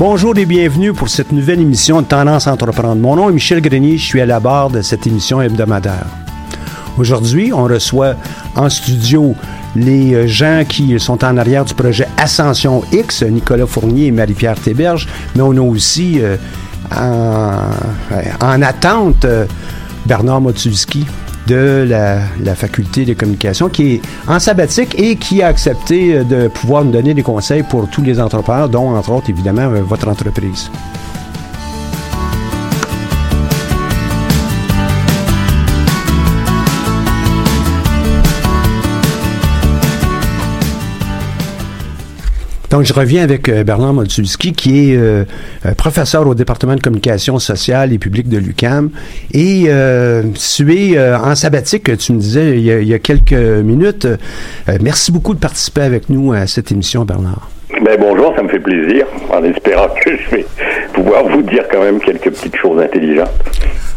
Bonjour et bienvenue pour cette nouvelle émission de Tendance à entreprendre. Mon nom est Michel Grenier, je suis à la barre de cette émission hebdomadaire. Aujourd'hui, on reçoit en studio les euh, gens qui sont en arrière du projet Ascension X, Nicolas Fournier et Marie-Pierre Théberge, mais on a aussi euh, en, attente euh, Bernard Motulski de la, faculté de communication qui est en sabbatique et qui a accepté euh, de pouvoir nous donner des conseils pour tous les entrepreneurs, dont entre autres évidemment euh, votre entreprise. Donc, je reviens avec euh, Bernard Moltulski, qui est euh, euh, professeur au département de communication sociale et publique de l'UCAM. Et tu es en sabbatique, tu me disais il y a, quelques minutes. merci beaucoup de participer avec nous à cette émission, Bernard. Ben bonjour, ça me fait plaisir, en espérant que je vais pouvoir vous dire quand même quelques petites choses intelligentes.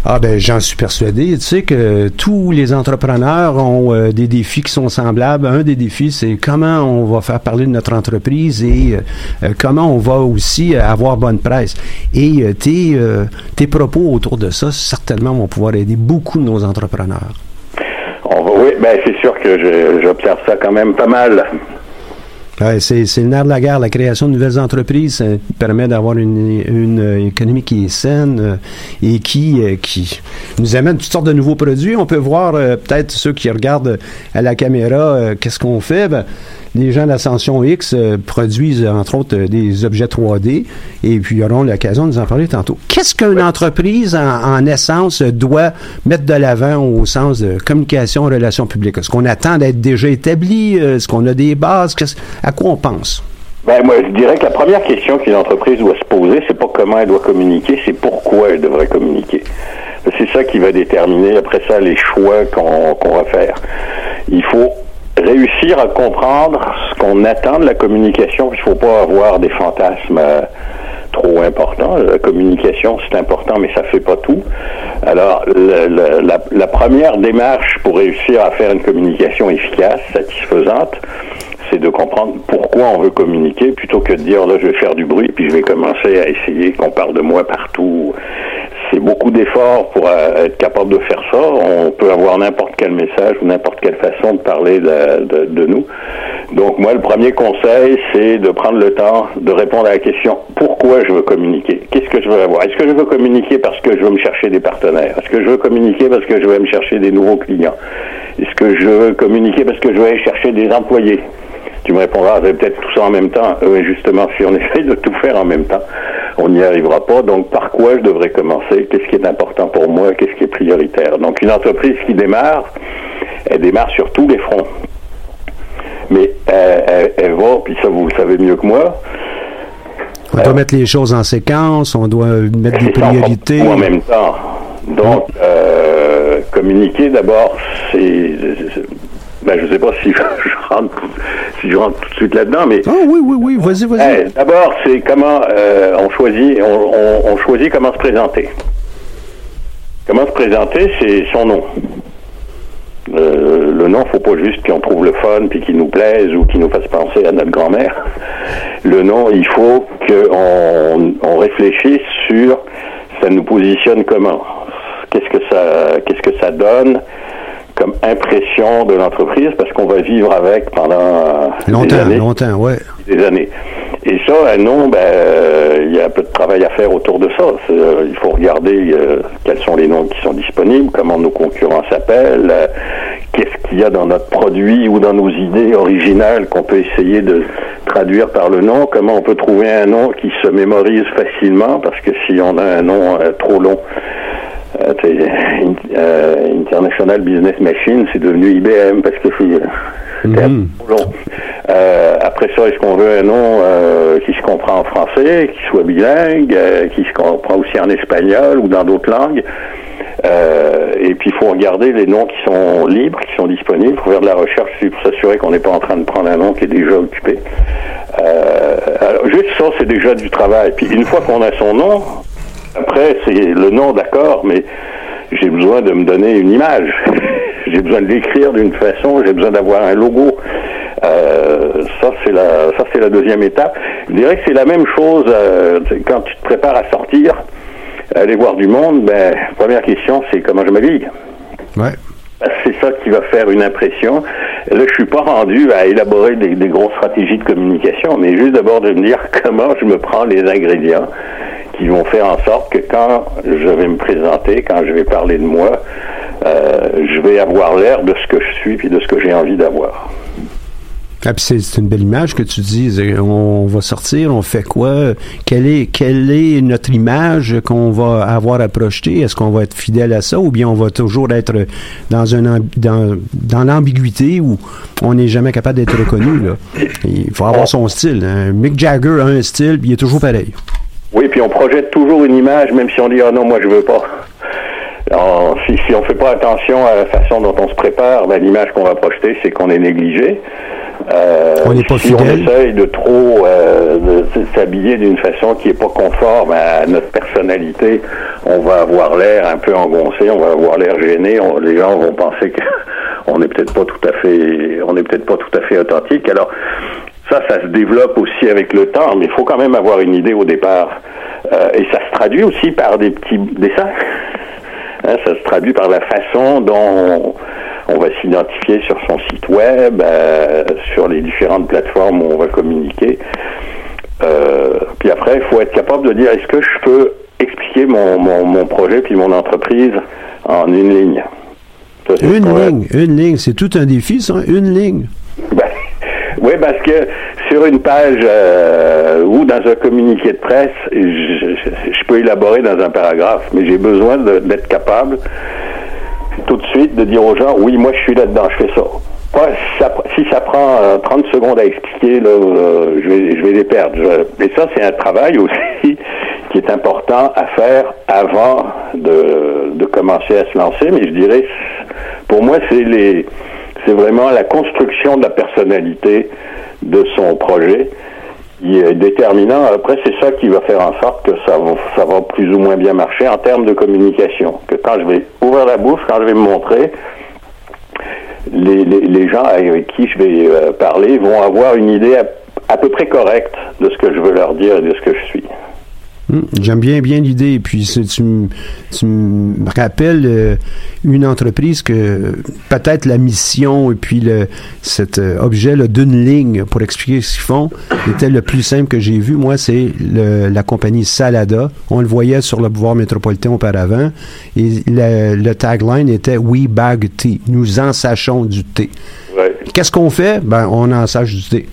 Ah ben j'en suis persuadé. Tu sais que tous les entrepreneurs ont euh, des défis qui sont semblables. Un des défis, c'est comment on va faire parler de notre entreprise et euh, euh, comment on va aussi avoir bonne presse. Et tes, tes propos autour de ça, certainement, vont pouvoir aider beaucoup de nos entrepreneurs. Oui, ben c'est sûr que j'observe ça quand même pas mal c'est, le nerf de la guerre. La création de nouvelles entreprises ça permet d'avoir une, économie qui est saine euh, et qui, euh, nous amène toutes sortes de nouveaux produits. On peut voir euh, peut-être ceux qui regardent à la caméra qu'est-ce qu'on fait? Ben, les gens d'Ascension X euh, produisent, entre autres, euh, des objets 3D et puis ils auront l'occasion de nous en parler tantôt. Qu'est-ce qu'une entreprise, en, essence, doit mettre de l'avant au sens de communication, relations publiques? Est-ce qu'on attend d'être déjà établi? Est-ce qu'on a des bases? À quoi on pense? Ben, moi, je dirais que la première question qu'une entreprise doit se poser, c'est pas comment elle doit communiquer, c'est pourquoi elle devrait communiquer. C'est ça qui va déterminer, après ça, les choix qu'on va faire. Il faut réussir à comprendre ce qu'on attend de la communication. Il ne faut pas avoir des fantasmes euh, trop importants. La communication, c'est important, mais ça fait pas tout. Alors, la, la, première démarche pour réussir à faire une communication efficace, satisfaisante, c'est de comprendre pourquoi on veut communiquer plutôt que de dire là je vais faire du bruit puis je vais commencer à essayer qu'on parle de moi partout. C'est beaucoup d'efforts pour euh, être capable de faire ça. On peut avoir n'importe quel message ou n'importe quelle façon de parler de, de, nous. Donc moi, le premier conseil, c'est de prendre le temps de répondre à la question pourquoi je veux communiquer? Qu'est-ce que je veux avoir? Est-ce que je veux communiquer parce que je veux me chercher des partenaires? Est-ce que je veux communiquer parce que je veux me chercher des nouveaux clients? Est-ce que je veux communiquer parce que je veux aller chercher des employés? Tu me répondras, peut-être tout ça en même temps. Euh, justement, si on essaye de tout faire en même temps, on n'y arrivera pas. Donc, par quoi je devrais commencer? Qu'est-ce qui est important pour moi? Qu'est-ce qui est prioritaire? Donc, une entreprise qui démarre, elle démarre sur tous les fronts. Mais elle, elle va, puis ça, vous le savez mieux que moi, on doit mettre les choses en séquence, on doit mettre des priorités. en même temps. Donc, euh, communiquer d'abord, c'est ben, je sais pas si je rentre, si je rentre tout de suite là-dedans, mais. Ah oui, oui, oui, vas-y, vas-y. Eh, d'abord, c'est comment euh, on choisit, on, on, choisit comment se présenter. Comment se présenter, c'est son nom. Euh, le nom, faut pas juste qu'on trouve le fun puis qu'il nous plaise ou qu'il nous fasse penser à notre grand-mère. Le nom, il faut qu'on on réfléchisse sur ça nous positionne comment? Qu'est-ce que ça, qu'est-ce que ça donne? Comme impression de l'entreprise parce qu'on va vivre avec pendant longtemps, des années, longtemps, ouais. Des années. Et ça, un nom, ben, euh, il y a un peu de travail à faire autour de ça. Euh, il faut regarder euh, quels sont les noms qui sont disponibles, comment nos concurrents s'appellent, qu'est-ce qu'il y a dans notre produit ou dans nos idées originales qu'on peut essayer de traduire par le nom, comment on peut trouver un nom qui se mémorise facilement parce que si on a un nom trop long, euh, euh, International Business Machine, c'est devenu IBM parce que c'était mm long. Euh, après ça, est-ce qu'on veut un nom euh, qui se comprend en français, qui soit bilingue, qui se comprend aussi en espagnol ou dans d'autres langues? Et puis, il faut regarder les noms qui sont libres, qui sont disponibles. Faut faire de la recherche pour s'assurer qu'on n'est pas en train de prendre un nom qui est déjà occupé. alors, juste ça, c'est déjà du travail. Puis, une fois qu'on a son nom, après, c'est le nom, d'accord, mais j'ai besoin de me donner une image. j'ai besoin de l'écrire d'une façon, j'ai besoin d'avoir un logo. Euh, ça, c'est la, ça, c'est la deuxième étape. Je dirais que c'est la même chose euh, quand tu te prépares à sortir, aller voir du monde. Ben, première question, c'est comment je m'habille. Ouais. C'est ça qui va faire une impression. Là, je suis pas rendu à élaborer des, des grosses stratégies de communication, mais juste d'abord de me dire comment je me prends les ingrédients qui vont faire en sorte que quand je vais me présenter, quand je vais parler de moi, euh, je vais avoir l'air de ce que je suis puis de ce que j'ai envie d'avoir. Ah, c'est une belle image que tu dis. On va sortir, on fait quoi? Quelle est, quelle est notre image qu'on va avoir à projeter? Est-ce qu'on va être fidèle à ça ou bien on va toujours être dans, un, dans, dans l'ambiguïté où on n'est jamais capable d'être reconnu? Là? Il faut avoir son style. Hein. Mick Jagger a un style, puis il est toujours pareil. Oui, puis on projette toujours une image, même si on dit ah non, moi je veux pas. Alors, si, si on fait pas attention à la façon dont on se prépare, ben, l'image qu'on va projeter, c'est qu'on est négligé. Euh, on n'est pas si on essaye de trop euh, s'habiller d'une façon qui est pas conforme à notre personnalité, on va avoir l'air un peu engoncé, on va avoir l'air gêné. les gens vont penser qu'on n'est peut-être pas tout à fait, on n'est peut-être pas tout à fait authentique. Alors, ça, ça se développe aussi avec le temps, mais il faut quand même avoir une idée au départ. Euh, et ça se traduit aussi par des petits dessins. Hein, ça se traduit par la façon dont on va s'identifier sur son site web, euh, sur les différentes plateformes où on va communiquer. Euh, puis après, il faut être capable de dire est-ce que je peux expliquer mon, mon, projet puis mon entreprise en une ligne? une ligne, une ligne, c'est tout un défi, ça, une ligne. Ben, oui, parce que sur une page euh, ou dans un communiqué de presse, je, peux élaborer dans un paragraphe, mais j'ai besoin d'être capable tout de suite de dire aux gens, oui, moi je suis là-dedans, je fais ça. si, ça, prend 30 euh, secondes à expliquer, là, euh, je, vais, je vais les perdre. et ça, c'est un travail aussi qui est important à faire avant de, de commencer à se lancer, mais je dirais, pour moi, c'est les c'est vraiment la construction de la personnalité de son projet qui est déterminant. Après, c'est ça qui va faire en sorte que ça va, plus ou moins bien marcher en termes de communication. Que quand je vais ouvrir la bouche, quand je vais me montrer, les, les, les gens avec qui je vais euh, parler vont avoir une idée à, à peu près correcte de ce que je veux leur dire et de ce que je suis. Hum, J'aime bien bien l'idée. Puis tu, me rappelles euh, une entreprise que peut-être la mission et puis le, cet euh, objet d'une ligne pour expliquer ce qu'ils font était le plus simple que j'ai vu. Moi, c'est la compagnie Salada. On le voyait sur le pouvoir métropolitain auparavant. Et le, le tagline était We bag tea. Nous en sachons du thé. Ouais. Qu'est-ce qu'on fait? Ben, on en sache du thé.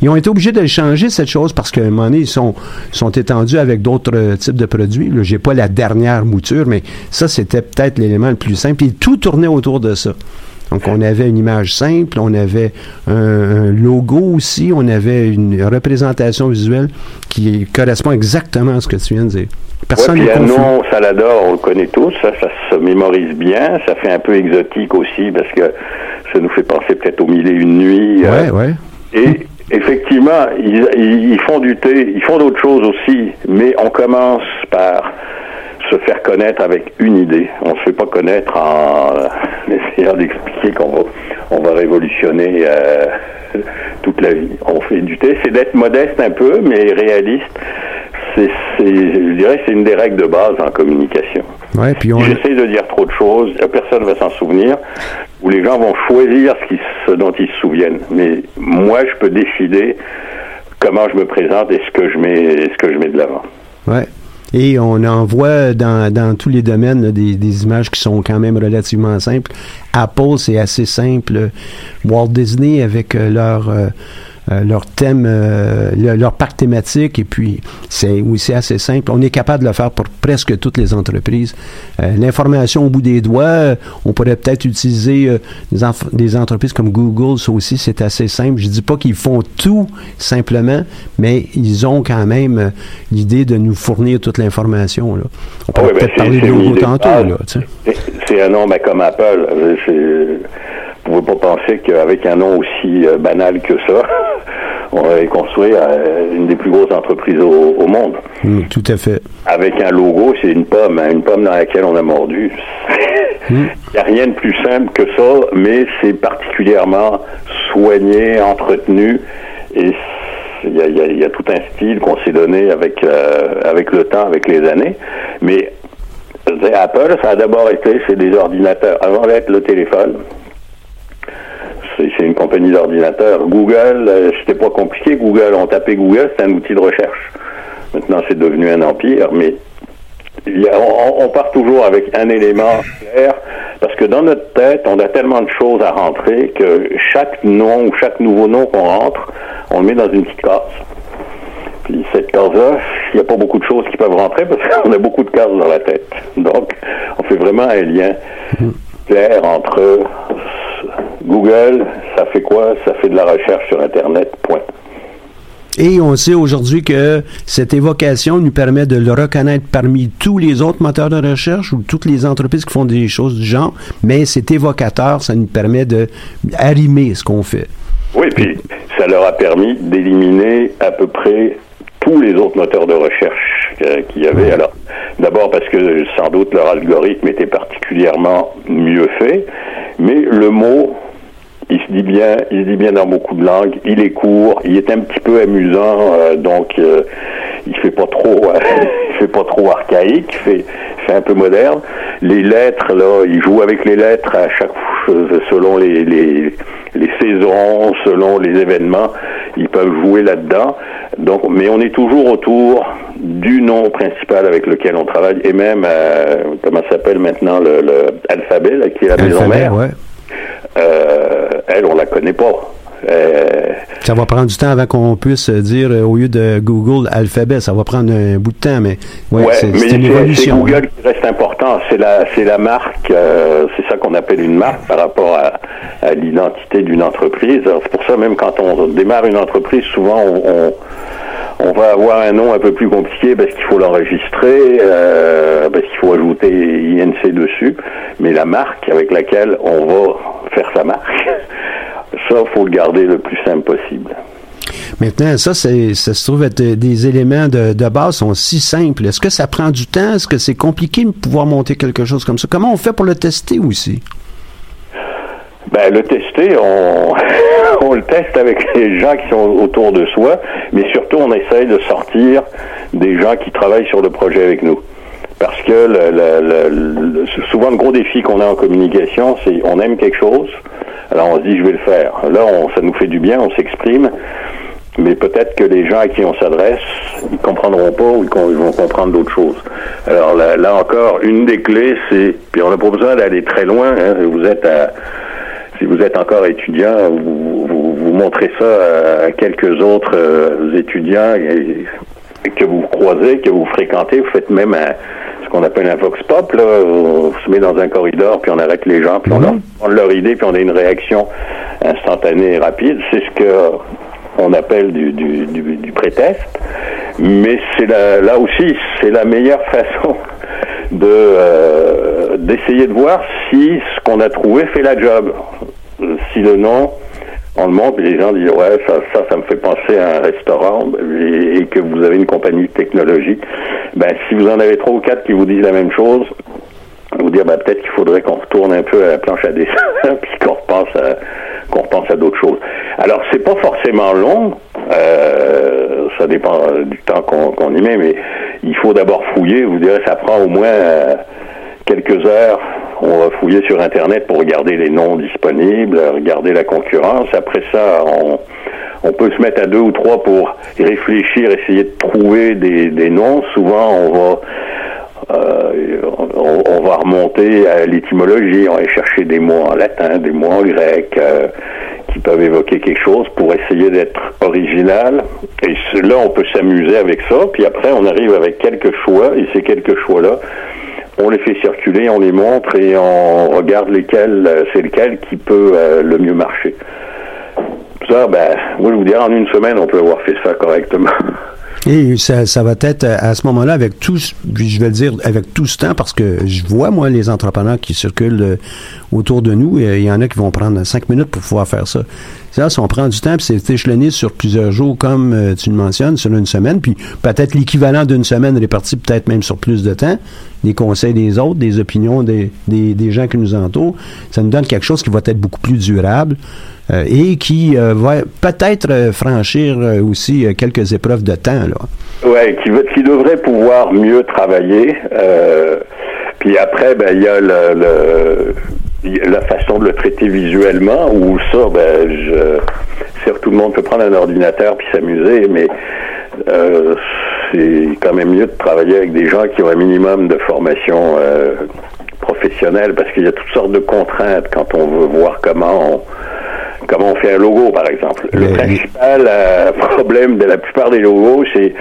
Ils ont été obligés de changer, cette chose, parce qu'à un moment donné, ils sont, sont étendus avec d'autres euh, types de produits. Là, j'ai pas la dernière mouture, mais ça, c'était peut-être l'élément le plus simple. Et tout tournait autour de ça. Donc, on avait une image simple, on avait un, un logo aussi, on avait une représentation visuelle qui correspond exactement à ce que tu viens de dire. Personne ouais, puis nom Salador, on le connaît tous, ça, ça se mémorise bien, ça fait un peu exotique aussi parce que ça nous fait penser peut-être au mille et une nuits. euh, Ouais. Et effectivement, ils, font du thé, ils font d'autres choses aussi, mais on commence par se faire connaître avec une idée. On se fait pas connaître en euh, essayant d'expliquer qu'on va, on va révolutionner euh, toute la vie. On fait du thé, c'est d'être modeste un peu, mais réaliste. C'est, je dirais, que c'est une des règles de base en communication. Ouais, puis on, Si j'essaie de dire trop de choses, personne ne va s'en souvenir, ou les gens vont choisir ce, qui- ce dont ils se souviennent. Mais moi, je peux décider comment je me présente et ce que je mets, ce que je mets de l'avant. Ouais. Et on en voit dans, dans tous les domaines là, des, des images qui sont quand même relativement simples. Apple, c'est assez simple. Walt Disney avec euh, leur euh, euh, leur thème, euh, le- leur parc thématique, et puis c'est aussi assez simple. On est capable de le faire pour presque toutes les entreprises. Euh, L'information au bout des doigts, euh, on pourrait peut-être utiliser des, des entreprises comme Google, ça aussi c'est assez simple. Je dis pas qu'ils font tout simplement, mais ils ont quand même l'idée de nous fournir toute l'information. On pourrait Ah oui, ben, peut-être parler de logo de tantôt. Là, tu sais. C'est- un nom ben, comme Apple. Ne pouvez pas penser qu'avec un nom aussi euh, banal que ça, on va construire euh, une des plus grosses entreprises au, au monde. Mm, tout à fait. Avec un logo, c'est une pomme, hein, une pomme dans laquelle on a mordu. Il n'y a rien de plus simple que ça, mais c'est particulièrement soigné, entretenu, et il y a, y y tout un style qu'on s'est donné avec, euh, avec le temps, avec les années. Mais Apple, ça a d'abord été, c'est des ordinateurs. Avant d'être le téléphone, c'est une compagnie d'ordinateurs. Google, euh, c'était pas compliqué. Google, on tapait Google, c'est un outil de recherche. Maintenant, c'est devenu un empire, mais on, on part toujours avec un élément clair, parce que dans notre tête, on a tellement de choses à rentrer que chaque nom ou chaque nouveau nom qu'on rentre, on le met dans une petite case. Puis cette case-là, il n'y a pas beaucoup de choses qui peuvent rentrer parce qu'on a beaucoup de cases dans la tête. Donc, on fait vraiment un lien clair entre Google, ça fait quoi? Ça fait de la recherche sur Internet, point. Et on sait aujourd'hui que cette évocation nous permet de le reconnaître parmi tous les autres moteurs de recherche ou toutes les entreprises qui font des choses du genre, mais cet évocateur, ça nous permet de arrimer ce qu'on fait. Oui, puis ça leur a permis d'éliminer à peu près tous les autres moteurs de recherche euh, qu'il y avait. Alors, d'abord parce que sans doute leur algorithme était particulièrement mieux fait, mais le mot, il se dit bien, il se dit bien dans beaucoup de langues. Il est court, il est un petit peu amusant, euh, donc euh, il fait pas trop, euh, il fait pas trop archaïque, il fait, un peu moderne. Les lettres, là, il joue avec les lettres à chaque selon les, les, les saisons, selon les événements, ils peuvent jouer là-dedans. Donc, mais on est toujours autour du nom principal avec lequel on travaille et même euh, comment s'appelle maintenant le, le alphabet là, qui est la maison mère. ouais. Euh, elle, on la connaît pas. Euh, Ça va prendre du temps avant qu'on puisse dire, euh, au lieu de Google, alphabet, ça va prendre un bout de temps, mais ouais, Ouais, c'est une évolution. C'est hein. Google qui reste important. C'est la, la marque, euh, c'est ça qu'on appelle une marque par rapport à, à l'identité d'une entreprise. C'est pour ça même quand on démarre une entreprise, souvent on, on, on va avoir un nom un peu plus compliqué parce qu'il faut l'enregistrer, euh, parce qu'il faut ajouter INC dessus. Mais la marque avec laquelle on va faire sa marque, ça faut le garder le plus simple possible. Maintenant, ça, ça se trouve être des éléments de, de base sont si simples. Est-ce que ça prend du temps? Est-ce que c'est compliqué de pouvoir monter quelque chose comme ça? Comment on fait pour le tester aussi? Ben, le tester, on, le teste avec les gens qui sont autour de soi, mais surtout on essaye de sortir des gens qui travaillent sur le projet avec nous. Parce que le, le, souvent le gros défi qu'on a en communication, c'est on aime quelque chose, alors on se dit je vais le faire. Là, on, ça nous fait du bien, on s'exprime, mais peut-être que les gens à qui on s'adresse, ils comprendront pas ou ils vont comprendre d'autres choses. Alors là, là, encore, une des clés, c'est, puis on n'a pas besoin d'aller très loin. Hein, vous êtes à si vous êtes encore étudiant, vous, vous, vous montrez ça à quelques autres euh, étudiants que vous croisez, que vous fréquentez. Vous faites même un, ce qu'on appelle un vox pop. Là. On se met dans un corridor, puis on arrête les gens, puis on leur demande leur idée, puis on a une réaction instantanée et rapide. C'est ce que on appelle du, du, du, du pré-test. Mais c'est là aussi, c'est la meilleure façon de euh, d'essayer de voir si ce qu'on a trouvé fait la job. Si le nom, on le montre les gens disent ouais ça ça me fait penser à un restaurant et, et que vous avez une compagnie de technologie, ben si vous en avez trois ou quatre qui vous disent la même chose, vous dire ben, peut-être qu'il faudrait qu'on retourne un peu à la planche à dessin puis qu'on repense à qu'on repense à d'autres choses. Alors c'est pas forcément long, euh, ça dépend du temps qu'on qu'on y met, mais il faut d'abord fouiller. Vous direz ça prend au moins euh, quelques heures. On va fouiller sur Internet pour regarder les noms disponibles, regarder la concurrence. Après ça, on, peut se mettre à deux ou trois pour réfléchir, essayer de trouver des, noms. Souvent, on va euh, on, va remonter à l'étymologie, on va chercher des mots en latin, des mots en grec euh, qui peuvent évoquer quelque chose pour essayer d'être original. Et là, on peut s'amuser avec ça. Puis après, on arrive avec quelques choix, et ces quelques choix-là, on les fait circuler, on les montre et on regarde lesquels, euh, c'est lequel qui peut euh, le mieux marcher. Ça, ben, moi, je vous dirais, en une semaine, on peut avoir fait ça correctement. Et ça, ça va être à ce moment-là avec tout, je vais le dire avec tout ce temps parce que je vois moi les entrepreneurs qui circulent euh, autour de nous. Et il y en a qui vont prendre cinq minutes pour pouvoir faire ça. Ça, si on prend du temps, puis c'est échelonné sur plusieurs jours, comme euh, tu le mentionnes, sur une semaine, puis peut-être l'équivalent d'une semaine réparti peut-être même sur plus de temps, des conseils des autres, des opinions des, des, des gens qui nous entourent, ça nous donne quelque chose qui va être beaucoup plus durable. Euh, et qui euh, va peut-être euh, franchir aussi quelques épreuves de temps. Oui, qui, qui, devrait pouvoir mieux travailler. puis après, ben, il y a le, le, la façon de le traiter visuellement, où ça, ben, je, certes, tout le monde peut prendre un ordinateur puis s'amuser, mais euh, c'est quand même mieux de travailler avec des gens qui ont un minimum de formation euh, professionnelle, parce qu'il y a toutes sortes de contraintes quand on veut voir comment on comment on fait un logo, par exemple. Le Mais- principal euh, problème de la plupart des logos, c'est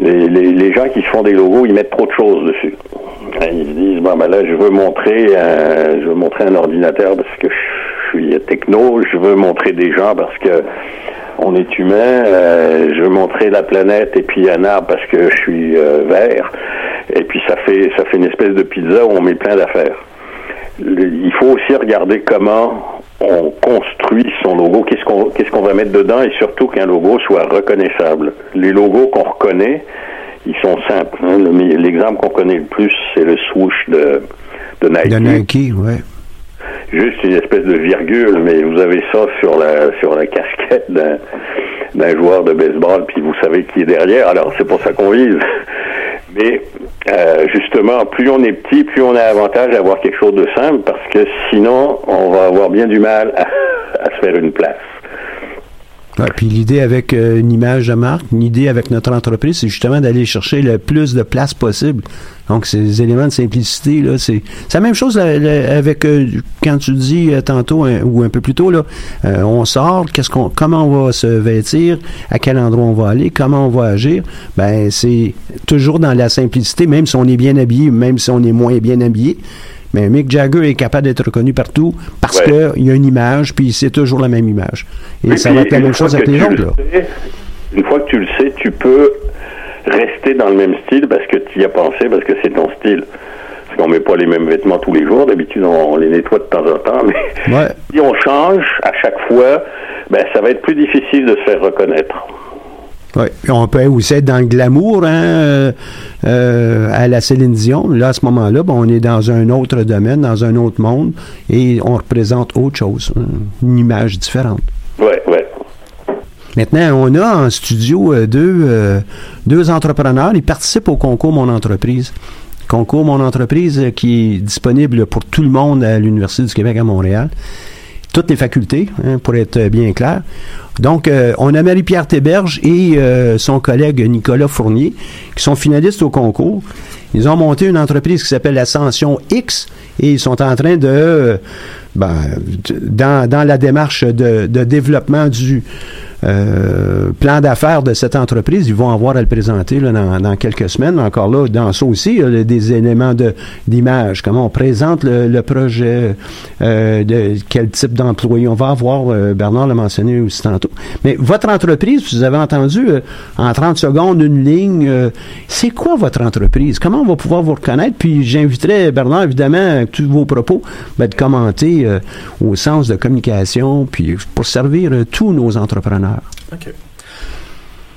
les, les, les gens qui se font des logos, ils mettent trop de choses dessus. Ils se disent, bon, ben là, je veux montrer un, je veux montrer un ordinateur parce que je suis techno, je veux montrer des gens parce que on est humain, euh, je veux montrer la planète et puis un arbre parce que je suis euh, vert. Et puis ça fait, ça fait une espèce de pizza où on met plein d'affaires. Il faut aussi regarder comment on construit son logo, qu'est-ce qu'on qu'est-ce qu'on va mettre dedans? Et surtout qu'un logo soit reconnaissable. Les logos qu'on reconnaît, ils sont simples. hein. Le- L'exemple qu'on connaît le plus, c'est le swoosh de, de Nike. De Nike, ouais. Juste une espèce de virgule, mais vous avez ça sur la sur la casquette d'un d'un joueur de baseball, puis vous savez qui est derrière. Alors c'est pour ça qu'on vise. Mais euh, justement, plus on est petit, plus on a avantage d'avoir quelque chose de simple, parce que sinon, on va avoir bien du mal à, à se faire une place. Puis l'idée avec euh, une image de marque, une idée avec notre entreprise, c'est justement d'aller chercher le plus de place possible. Donc, ces éléments de simplicité, là, c'est la même chose avec euh, quand tu dis euh, tantôt ou un peu plus tôt, là, on sort, qu'est-ce qu'on, comment on va se vêtir, à quel endroit on va aller, comment on va agir. Ben, c'est toujours dans la simplicité, même si on est bien habillé, même si on est moins bien habillé. Mais Mick Jagger est capable d'être reconnu partout parce Ouais. qu'il y a une image, puis c'est toujours la même image. Et ça va être la même chose avec les autres. le Une fois que tu le sais, tu peux rester dans le même style parce que tu y as pensé, parce que c'est ton style. Parce qu'on met pas les mêmes vêtements tous les jours. D'habitude, on, on les nettoie de temps en temps. Mais Ouais. si on change à chaque fois, ben, ça va être plus difficile de se faire reconnaître. Oui, on peut aussi être dans le glamour hein, euh, euh, à la Céline Dion. Là, à ce moment-là, bon, on est dans un autre domaine, dans un autre monde, et on représente autre chose, hein, une image différente. Oui, oui. Maintenant, on a en studio euh, deux, deux entrepreneurs. Ils participent au concours Mon Entreprise. Concours Mon Entreprise qui est disponible pour tout le monde à l'Université du Québec à Montréal toutes les facultés, hein, pour être bien clair. Donc, euh, on a Marie-Pierre Théberge et euh, son collègue Nicolas Fournier, qui sont finalistes au concours. Ils ont monté une entreprise qui s'appelle Ascension X et ils sont en train de, ben, dans, dans la démarche de, développement du, euh, plan d'affaires de cette entreprise, ils vont avoir à le présenter là, dans, quelques semaines. Encore là, dans ça aussi, il y a des éléments d'image. Comment on présente le, projet, euh, de quel type d'employé on va avoir. Euh, Bernard l'a mentionné aussi tantôt. Mais votre entreprise, vous avez entendu en 30 secondes une ligne. c'est quoi votre entreprise? Comment on va pouvoir vous reconnaître? Puis j'inviterai Bernard, évidemment, tous vos propos, ben, de commenter au sens de communication, puis pour servir tous nos entrepreneurs. OK.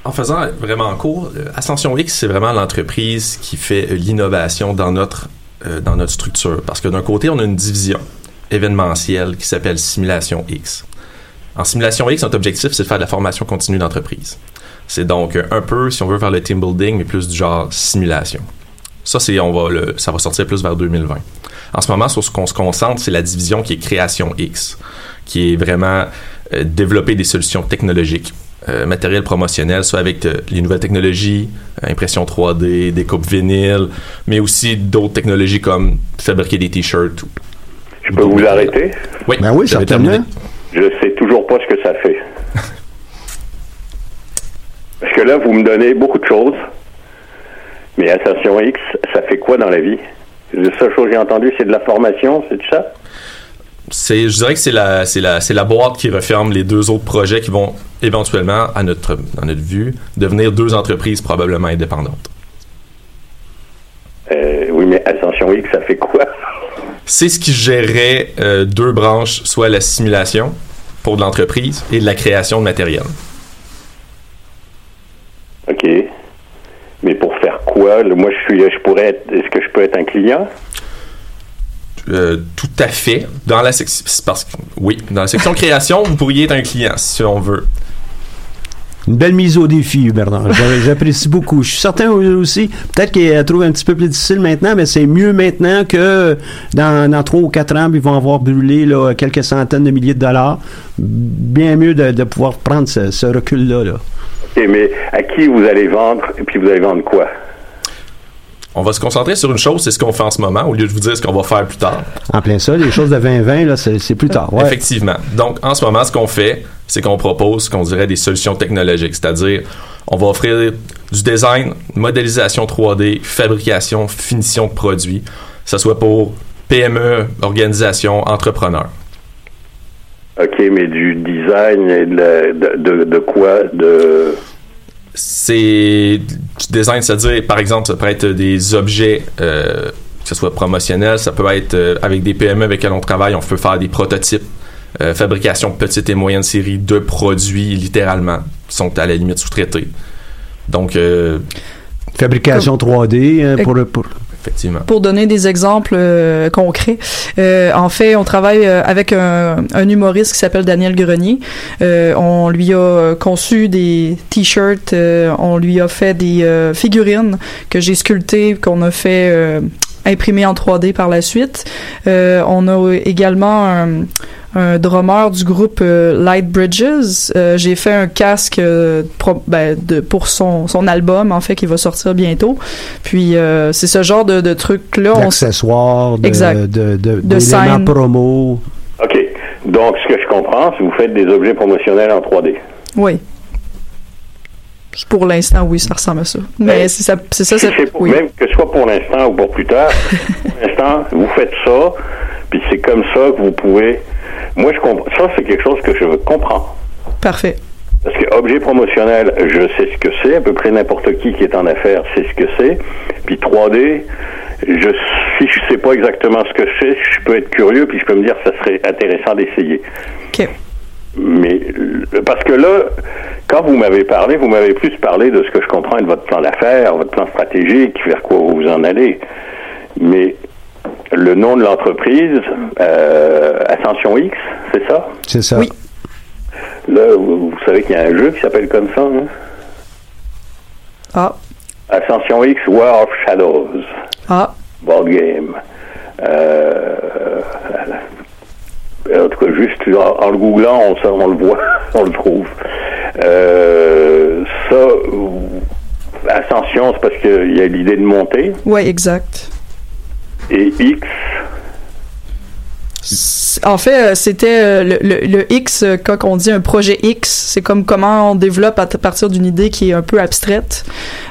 En faisant vraiment euh, Ascension X, c'est vraiment l'entreprise qui fait euh, l'innovation dans notre, euh, dans notre structure. Parce que d'un côté, on a une division événementielle qui s'appelle Simulation X. En Simulation X, notre objectif, c'est de faire de la formation continue d'entreprise. C'est donc un peu, si on veut, faire le team building, mais plus du genre simulation. Ça, c'est, on va le, ça va sortir plus vers 2020. En ce moment, sur ce qu'on se concentre, c'est la division qui est Création X, qui est vraiment euh, développer des solutions technologiques. Euh, matériel promotionnel, soit avec euh, les nouvelles technologies, impression 3D, découpe vinyle, mais aussi d'autres technologies comme fabriquer des t-shirts. Je peux vous arrêter? Oui, ben oui, terminé. Je sais toujours pas ce que ça fait. Parce que là, vous me donnez beaucoup de choses, mais Ascension X, ça fait quoi dans la vie? La seule chose que j'ai entendue, c'est de la formation, c'est tout ça? c'est, je dirais que c'est la, c'est la, c'est la boîte qui referme les deux autres projets qui vont éventuellement, à notre, dans notre vue, devenir deux entreprises probablement indépendantes. Euh, oui, mais Ascension X, ça fait quoi? C'est ce qui gérerait euh, deux branches, soit la simulation pour de l'entreprise et la création de matériel. OK. Mais pour faire quoi? Moi, je suis, je pourrais être, est-ce que je peux être un client? Euh, tout à fait. Dans la section, parce oui, dans la section création, vous pourriez être un client si on veut. Une belle mise au défi, Bernard. J'apprécie beaucoup. Je suis certain aussi, peut-être qu'elle trouve un petit peu plus difficile maintenant, mais c'est mieux maintenant que dans, trois ou quatre ans, ils vont avoir brûlé là, quelques centaines de milliers de dollars. Bien mieux de, pouvoir prendre ce, recul-là. Là. OK, mais à qui vous allez vendre et puis vous allez vendre quoi? On va se concentrer sur une chose, c'est ce qu'on fait en ce moment, au lieu de vous dire ce qu'on va faire plus tard. En plein ça, les choses de 2020, là, c'est plus tard. Effectivement. Donc, en ce moment, ce qu'on fait, c'est qu'on propose, qu'on dirait, des solutions technologiques, c'est-à-dire, on va offrir du design, modélisation 3D, fabrication, finition de produits, que ce soit pour PME, organisation, entrepreneurs. OK, mais du design et de, de quoi? De c'est du design, c'est-à-dire, par exemple, ça peut être des objets, euh, que ce soit promotionnel, ça peut être euh, avec des PME avec lesquels on travaille, on peut faire des prototypes, euh, fabrication petite et moyenne série de produits, littéralement, qui sont à la limite sous-traités. Donc... Fabrication 3D pour, pour, pour donner des exemples euh, concrets, euh, en fait, on travaille euh, avec un, humoriste qui s'appelle Daniel Grenier. on lui a conçu des t-shirts, on lui a fait des figurines que j'ai sculptées, qu'on a fait imprimer en 3D par la suite. on a également un un drummer du groupe euh, Light Bridges. Euh, j'ai fait un casque euh, ben, de, pour son, son album, en fait, qui va sortir bientôt. Puis, c'est ce genre de, de truc-là. D'accessoires, de, de, de, de promo. OK. Donc, ce que je comprends, c'est que vous faites des objets promotionnels en 3D. Oui. Pour l'instant, oui, ça ressemble à ça. Mais c'est ça, c'est ça. oui. Même que ce soit pour l'instant ou pour plus tard, pour l'instant, vous faites ça, puis c'est comme ça que vous pouvez moi, je comprends. Ça, c'est quelque chose que je comprends. Parfait. Parce que objet promotionnel, je sais ce que c'est. À peu près n'importe qui qui est en affaires sait ce que c'est. Puis 3D, je, si je sais pas exactement ce que c'est, je peux être curieux puis je peux me dire que ça serait intéressant d'essayer. OK. Mais parce que là, quand vous m'avez parlé, vous m'avez plus parlé de ce que je comprends de votre plan d'affaires, votre plan stratégique, vers quoi vous en allez. Mais le nom de l'entreprise, euh, Ascension X, c'est ça? C'est ça. Oui. Là, vous, vous savez qu'il y a un jeu qui s'appelle comme ça, hein? Ah. Ascension X War of Shadows. Ah. Board game. Euh, en tout cas, juste en, en le googlant, on, ça, on le voit, on le trouve. Euh, ça, euh, Ascension, c'est parce qu'il y a l'idée de monter. Oui, exact. Et X, En fait, euh, c'était euh, le, le- le X, euh, quand on dit un projet X, c'est comme comment on développe à partir d'une idée qui est un peu abstraite.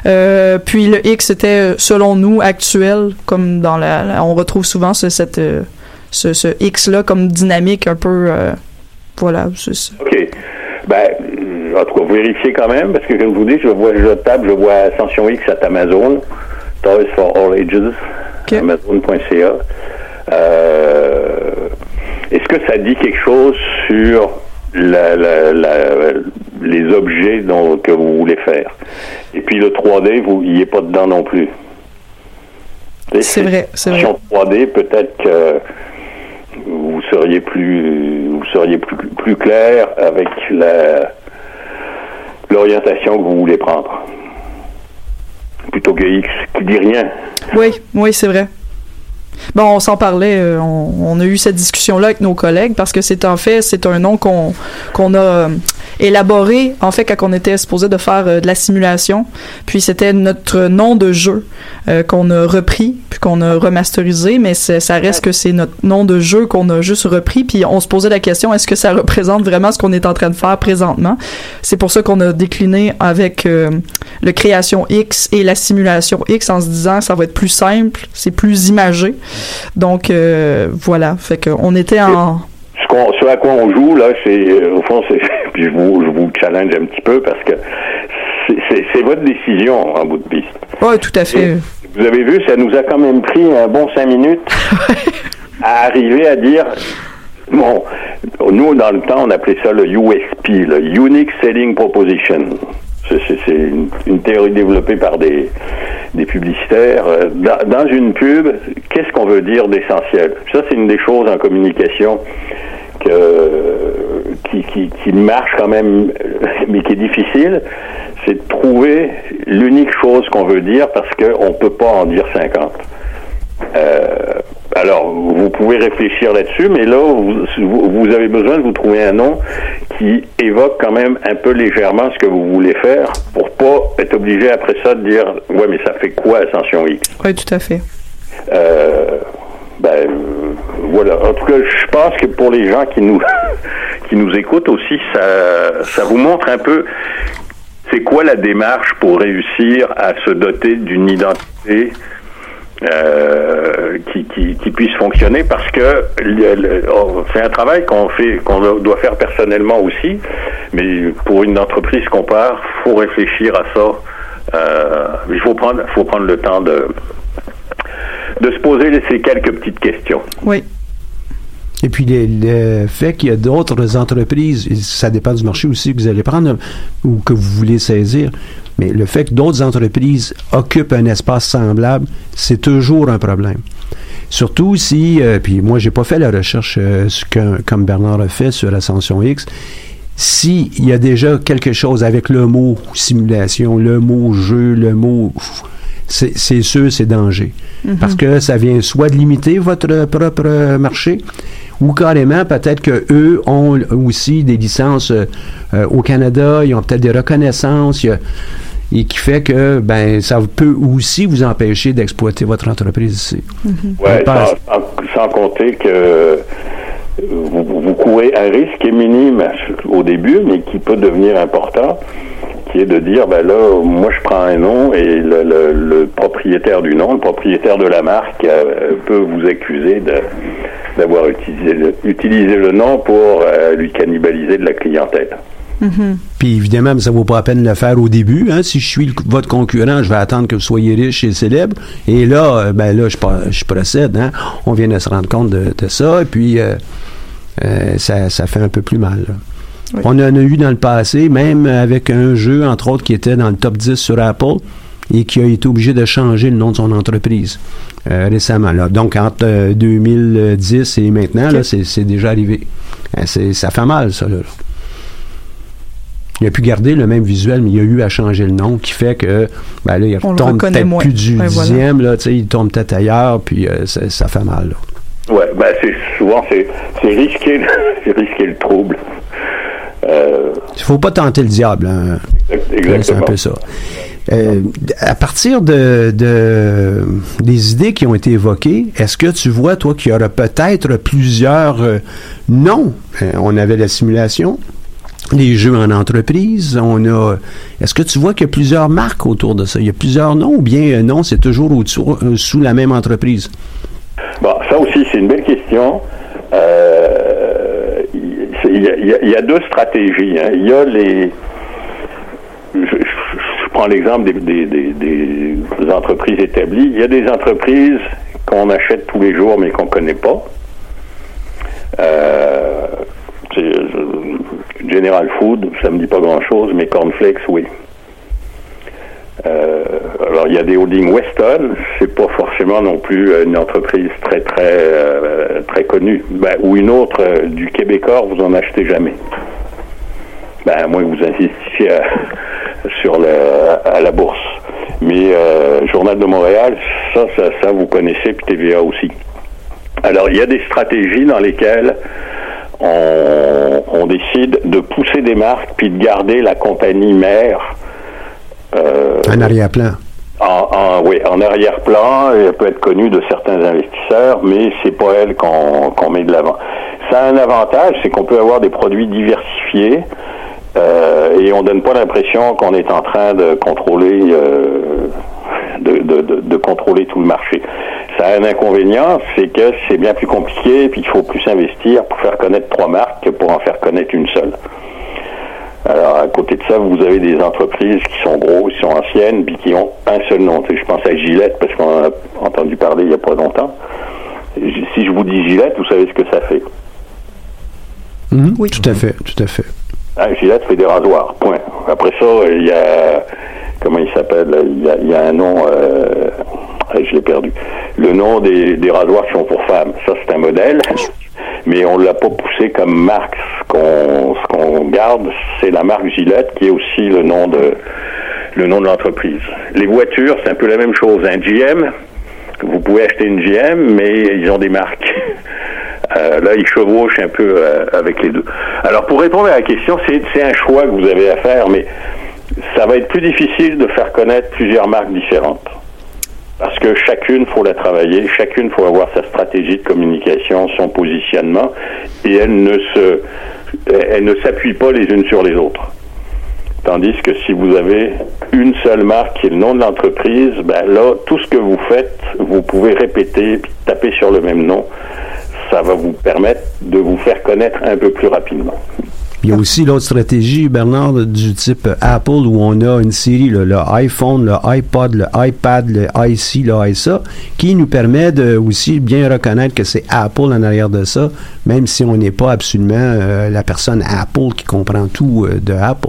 Euh, puis le X était, euh, selon nous, actuel, comme dans la, on retrouve souvent ce, cette, euh, ce, ce X-là comme dynamique un peu, euh, voilà. c'est ça. OK. Ben, en tout cas, vérifiez quand même, parce que comme je vous dis, je vois, je tape, je vois Ascension X à Amazon, Toys for All Ages, Amazon.ca. Euh, Est-ce que ça dit quelque chose sur la- la- la- les objets dont, que vous voulez faire? Et puis le 3D, vous y est pas dedans non plus. C'est vrai, c'est vrai. En 3D, peut-être que vous seriez plus vous seriez plus, plus clair avec la l'orientation que vous voulez prendre. Plutôt que X qui dit rien. Oui, oui, c'est vrai. Bon, on s'en parlait, euh, on, on a eu cette discussion-là avec nos collègues parce que c'est en fait, c'est un nom qu'on qu'on a euh, élaboré en fait quand on était supposé de faire euh, de la simulation. Puis c'était notre nom de jeu euh, qu'on a repris puis qu'on a remasterisé, mais ça reste que c'est notre nom de jeu qu'on a juste repris. Puis on se posait la question est-ce que ça représente vraiment ce qu'on est en train de faire présentement? C'est pour ça qu'on a décliné avec euh, le création X et la simulation X en se disant ça va être plus simple, c'est plus imagé. Donc euh, voilà, fait qu'on était en Ce, à quoi on joue, là, c'est, euh, au fond, c'est, puis je vous, je vous challenge un petit peu parce que c'est- votre décision en bout de piste. Ouais, tout à fait. Vous avez vu, ça nous a quand même pris un bon cinq minutes à arriver à dire. Bon, nous, dans le temps, on appelait ça le USP, le Unique Selling Proposition. C'est- une, une théorie développée par des, des publicitaires. Euh, Dans, dans une pub, qu'est-ce qu'on veut dire d'essentiel? Ça, c'est une des choses en communication que, qui, qui, qui marche quand même, mais qui est difficile, c'est de trouver l'unique chose qu'on veut dire parce qu'on ne peut pas en dire 50. Euh, alors, vous pouvez réfléchir là-dessus, mais là, vous, vous vous avez besoin de vous trouver un nom qui évoque quand même un peu légèrement ce que vous voulez faire pour pas être obligé après ça de dire ouais mais ça fait quoi Ascension X? Oui, tout à fait. euh, ben voilà. En tout cas, je pense que pour les gens qui nous qui nous écoutent aussi, ça ça vous montre un peu c'est quoi la démarche pour réussir à se doter d'une identité euh, qui, qui, qui puisse fonctionner parce que c'est un travail qu'on fait qu'on doit faire personnellement aussi mais pour une entreprise qu'on part faut réfléchir à ça euh, il faut prendre faut prendre le temps de de se poser ces quelques petites questions Oui. Et puis le, le fait qu'il y a d'autres entreprises, ça dépend du marché aussi que vous allez prendre ou que vous voulez saisir, mais le fait que d'autres entreprises occupent un espace semblable, c'est toujours un problème. Surtout si, euh, puis moi j'ai pas fait la recherche euh, que- comme Bernard a fait sur Ascension X, s'il y a déjà quelque chose avec le mot simulation, le mot jeu, le mot c'est sûr, c'est danger. Mhm. Parce que ça vient soit de limiter votre propre marché, ou carrément, peut-être que eux ont aussi des licences euh, au Canada, ils ont peut-être des reconnaissances, a- et qui fait que ben ça peut aussi vous empêcher d'exploiter votre entreprise ici. Passe. sans, sans- sans compter que vous, vous courez un risque qui est minime au début, mais qui peut devenir important, qui est de dire, ben là, moi je prends un nom et le, le- le propriétaire du nom, le propriétaire de la marque, euh, peut vous accuser de d'avoir utilisé le, utilisé le nom pour euh, lui cannibaliser de la clientèle. Puis évidemment, ça vaut pas la peine de le faire au début. Hein. Si je suis le- votre concurrent, je vais attendre que vous soyez riche et célèbre. Et là, euh, ben là, je, procède. Hein. On vient de se rendre compte de, de ça. Et puis, euh, euh, ça, ça fait un peu plus mal. là. On en a eu dans le passé, même avec un jeu, entre autres, qui était dans le top 10 sur Apple et qui a été obligé de changer le nom de son entreprise euh, récemment. Là. Donc, entre euh, 2010 et maintenant, c'est, déjà arrivé. Euh, ça fait mal, ça. Là. Il a pu garder le même visuel, mais il a eu à changer le nom, qui fait que ben là, il On tombe peut-être plus du voilà. dixième, là, tu sais, il tombe peut-être ailleurs, puis euh, ça, fait mal. Là. Ouais, ben c'est souvent c'est risquer risquer le trouble. Euh, Il faut pas tenter le diable. Hein. C'est un exactement. peu ça. Euh, à partir de, de- des idées qui ont été évoquées, est-ce que tu vois, toi, qu'il y aura peut-être plusieurs euh, noms? On avait la simulation, les jeux en entreprise, on a... Est-ce que tu vois qu'il y a plusieurs marques autour de ça? Il y a plusieurs noms ou bien non, c'est toujours sous la même entreprise? Bon, ça aussi, c'est une belle question. Il y, a- deux stratégies. hein. Il y a les. Je, prends l'exemple des, entreprises établies. Il y a des entreprises qu'on achète tous les jours mais qu'on ne connaît pas. Euh, euh, General Food, ça me dit pas grand-chose, mais Cornflakes, oui. Euh, alors il y a des holdings Weston, c'est pas forcément non plus une entreprise très très euh, très connue. Ben, ou une autre euh, du Québécois, vous en achetez jamais. Ben, à moins que vous insistiez à- sur le, à la bourse. Mais Journal de Montréal, ça, ça, ça vous connaissez, puis TVA aussi. Alors il y a des stratégies dans lesquelles on, on décide de pousser des marques puis de garder la compagnie mère. Euh, Un arrière-plan. en, en, oui, en arrière-plan, elle peut être connue de certains investisseurs, mais c'est pas elle qu'on met de l'avant. Ça a un avantage, c'est qu'on peut avoir des produits diversifiés euh, et on donne pas l'impression qu'on est en train de contrôler euh, de, de, de, de contrôler tout le marché. Ça a un inconvénient, c'est que c'est bien plus compliqué, puis il faut plus investir pour faire connaître trois marques que pour en faire connaître une seule. Alors, à côté de ça, vous avez des entreprises qui sont grosses, qui sont anciennes, puis qui ont un seul nom. Je pense à Gillette, parce qu'on en a entendu parler il n'y a pas longtemps. Si je vous dis Gillette, vous savez ce que ça fait. Mhm, Tout à fait, tout à fait. Hein, Gillette fait des rasoirs, point. Après ça, il y a... Comment il s'appelle il y, a, un nom... Euh, je l'ai perdu. Le nom des, rasoirs qui sont pour femmes. Ça, c'est un modèle. Mais on l'a pas poussé comme marque. Ce qu'on garde, c'est la marque Gillette, qui est aussi le nom de le nom de l'entreprise. Les voitures, c'est un peu la même chose. Un GM, vous pouvez acheter une GM, mais ils ont des marques. Euh, là, ils chevauchent un peu euh, avec les deux. Alors, pour répondre à la question, c'est un choix que vous avez à faire, mais ça va être plus difficile de faire connaître plusieurs marques différentes. Parce que chacune, faut la travailler, chacune, faut avoir sa stratégie de communication, son positionnement, et elle ne se, elle ne s'appuie pas les unes sur les autres. Tandis que si vous avez une seule marque qui est le nom de l'entreprise, ben là, tout ce que vous faites, vous pouvez répéter, puis taper sur le même nom. Ça va vous permettre de vous faire connaître un peu plus rapidement. Il y a aussi l'autre stratégie, Bernard, du type Apple, où on a une série, le, le iPhone, le iPod, le iPad, le IC, le ISA, qui nous permet de aussi bien reconnaître que c'est Apple en arrière de ça, même si on n'est pas absolument euh, la personne Apple qui comprend tout euh, de Apple.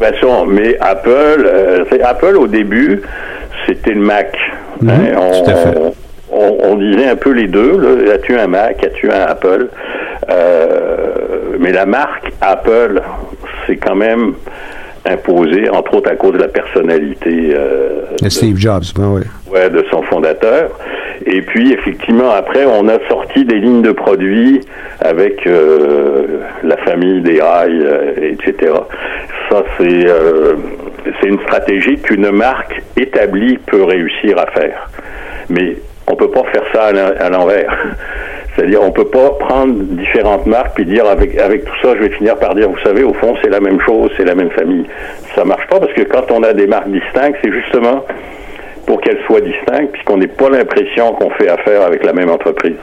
Ben, mais Apple, euh, Apple au début, c'était le Mac. On, tout à fait. on- on disait un peu les deux. Là. As-tu un Mac, as-tu un Apple? Euh, Mais la marque Apple, c'est quand même imposé, entre autres à cause de la personnalité euh, De Steve Jobs, ben ouais. ouais, de son fondateur. Et puis, effectivement, après, on a sorti des lignes de produits avec euh, la famille des rails, euh, etc. Ça, c'est c'est une stratégie qu'une marque établie peut réussir à faire. Mais on peut pas faire ça à l'en- à l'envers. C'est-à-dire, on peut pas prendre différentes marques puis dire avec avec tout ça, je vais finir par dire, vous savez, au fond, c'est la même chose, c'est la même famille. Ça marche pas parce que quand on a des marques distinctes, c'est justement pour qu'elles soient distinctes, puisqu'on n'ait pas l'impression qu'on fait affaire avec la même entreprise.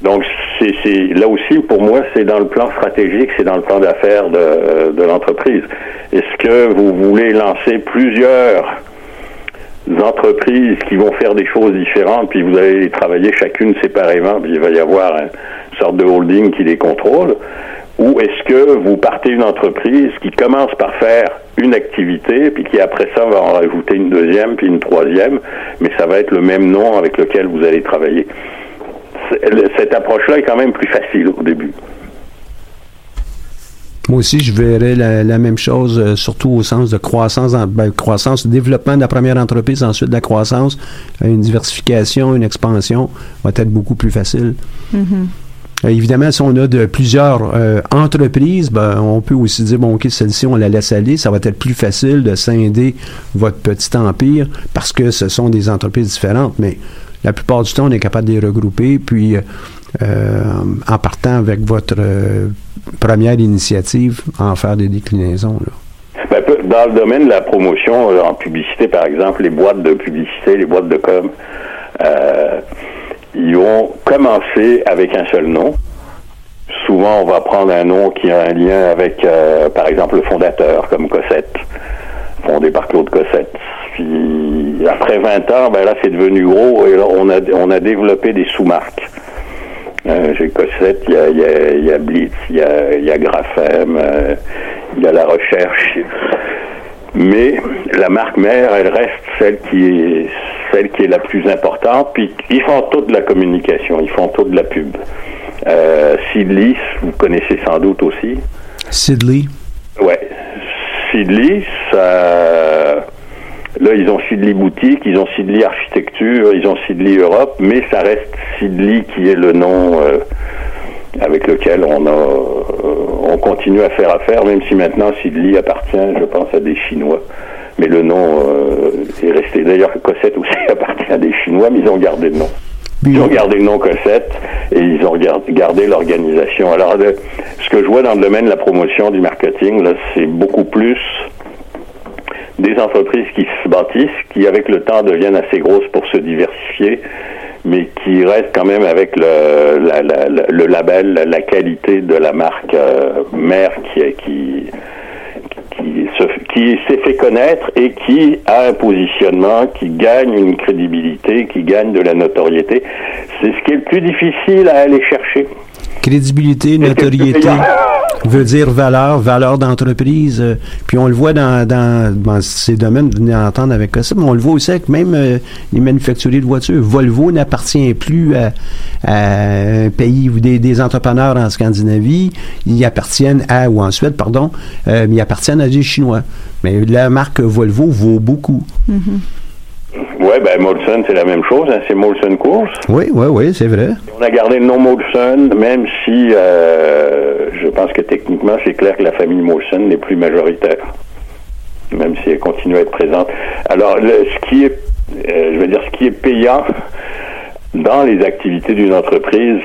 Donc, c'est c'est- là aussi, pour moi, c'est dans le plan stratégique, c'est dans le plan d'affaires de, de l'entreprise. Est-ce que vous voulez lancer plusieurs entreprises qui vont faire des choses différentes, puis vous allez les travailler chacune séparément, puis il va y avoir un- une sorte de holding qui les contrôle, ou est-ce que vous partez une entreprise qui commence par faire une activité, puis qui après ça va en rajouter une deuxième, puis une troisième, mais ça va être le même nom avec lequel vous allez travailler? Cette approche-là est quand même plus facile au début. Moi aussi, je verrais la, même chose, euh, surtout au sens de croissance, ben, croissance, développement de la première entreprise, ensuite de la croissance, une diversification, une expansion va être beaucoup plus facile. Mm-hmm. Euh, évidemment, si on a de plusieurs euh, entreprises, ben, on peut aussi dire, bon, OK, celle-ci, on la laisse aller. Ça va être plus facile de scinder votre petit empire parce que ce sont des entreprises différentes. Mais la plupart du temps, on est capable de les regrouper. Puis, euh, en partant avec votre première initiative, en faire des déclinaisons. Ben, dans le domaine de la promotion en publicité, par exemple, les boîtes de publicité, les boîtes de com, ils ont commencé avec un seul nom. Souvent, on va prendre un nom qui a un lien avec, euh, par exemple, le fondateur, comme Cossette, fondé par Claude Cossette. Puis, après 20 ans, ben là, c'est devenu gros et là, on a, on a développé des sous-marques. Euh, j'ai Cossette, il y a, y, a, y a, Blitz, il y a, y a Graphème, euh, il y a la recherche. Mais la marque mère, elle reste celle qui est celle qui est la plus importante. Puis ils font toute la communication, ils font toute la pub. Euh, Sidley, vous connaissez sans doute aussi. Sidley. Ouais. Sidley, ça. Là, ils ont Sidley Boutique, ils ont Sidley Architecture, ils ont Sidley Europe, mais ça reste Sidley qui est le nom euh, avec lequel on a, euh, on continue à faire affaire, même si maintenant Sidley appartient, je pense, à des Chinois mais le nom euh, est resté. D'ailleurs, Cossette aussi appartient à des Chinois, mais ils ont gardé le nom. Ils ont gardé le nom Cossette et ils ont gardé l'organisation. Alors, ce que je vois dans le domaine de la promotion du marketing, là, c'est beaucoup plus des entreprises qui se bâtissent, qui avec le temps deviennent assez grosses pour se diversifier, mais qui restent quand même avec le, label, la qualité de la marque euh, mère qui, qui qui, s'est fait connaître et qui a un positionnement, qui gagne une crédibilité, qui gagne de la notoriété. C'est ce qui est le plus difficile à aller chercher. Crédibilité, notoriété veut dire valeur, valeur d'entreprise. Euh, puis on le voit dans, dans, ces domaines, vous venez d'entendre avec ça, mais on le voit aussi avec même euh, les manufacturiers de voitures. Volvo n'appartient plus à, un pays ou des, entrepreneurs en Scandinavie. Ils appartiennent à, ou en Suède, pardon, euh, mais ils appartiennent à des Chinois. Mais la marque Volvo vaut beaucoup. Mm-hmm. Oui, ben Molson, c'est la même chose. Hein, c'est Molson Course. Oui, oui, oui, c'est vrai. On a gardé le nom Molson, même si euh, je pense que techniquement, c'est clair que la famille Molson n'est plus majoritaire, même si elle continue à être présente. Alors, ce qui est, euh, je veux dire, ce qui est payant dans les activités d'une entreprise,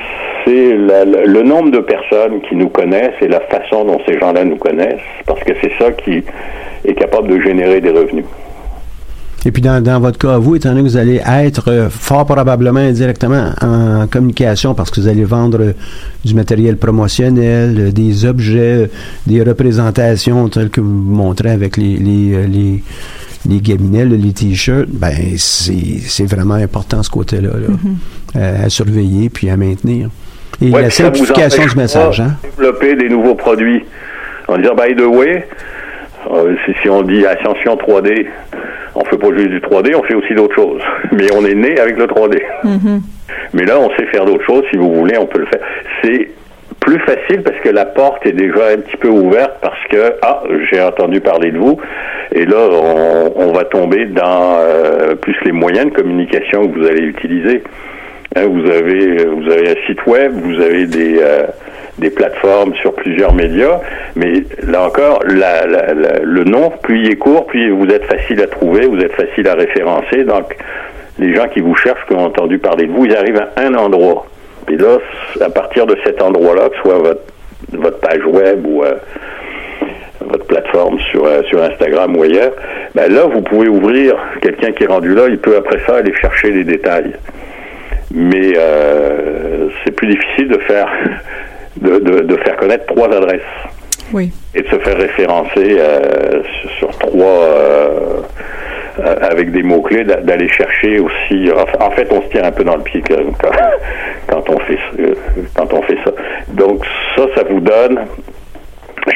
c'est le nombre de personnes qui nous connaissent et la façon dont ces gens-là nous connaissent, parce que c'est ça qui est capable de générer des revenus. Et puis dans, votre cas, vous, étant donné que vous allez être euh, fort probablement indirectement en communication parce que vous allez vendre euh, du matériel promotionnel, euh, des objets, des représentations telles que vous montrez avec les, les, les les les t-shirts, ben c'est vraiment important ce côté-là, mm-hmm. à surveiller puis à maintenir. Et la simplification du message. Hein? Développer des nouveaux produits en disant, by the way, si on dit Ascension 3D, on fait pas juste du 3D, on fait aussi d'autres choses. Mais on est né avec le 3D. Mm-hmm. Mais là, on sait faire d'autres choses. Si vous voulez, on peut le faire. C'est plus facile parce que la porte est déjà un petit peu ouverte parce que ah j'ai entendu parler de vous et là on, va tomber dans euh, plus les moyens de communication que vous allez utiliser. Hein, vous avez vous avez un site web, vous avez des euh, des plateformes sur plusieurs médias, mais là encore, le nom, plus il est court, plus vous êtes facile à trouver, vous êtes facile à référencer. Donc, les gens qui vous cherchent, qui ont entendu parler de vous, ils arrivent à un endroit. Et là, à partir de cet endroit-là, que ce soit votre, votre page web ou euh, votre plateforme sur, euh, sur Instagram ou ailleurs, ben là, vous pouvez ouvrir, quelqu'un qui est rendu là, il peut après ça aller chercher les détails. Mais euh, c'est plus difficile de faire de, de, faire connaître trois adresses. Oui. Et de se faire référencer euh, sur, trois. Euh, avec des mots-clés, d'a- d'aller chercher aussi. En fait, on se tire un peu dans le pied quand, quand- on fait ça- euh, quand on fait ça. Donc ça, ça vous donne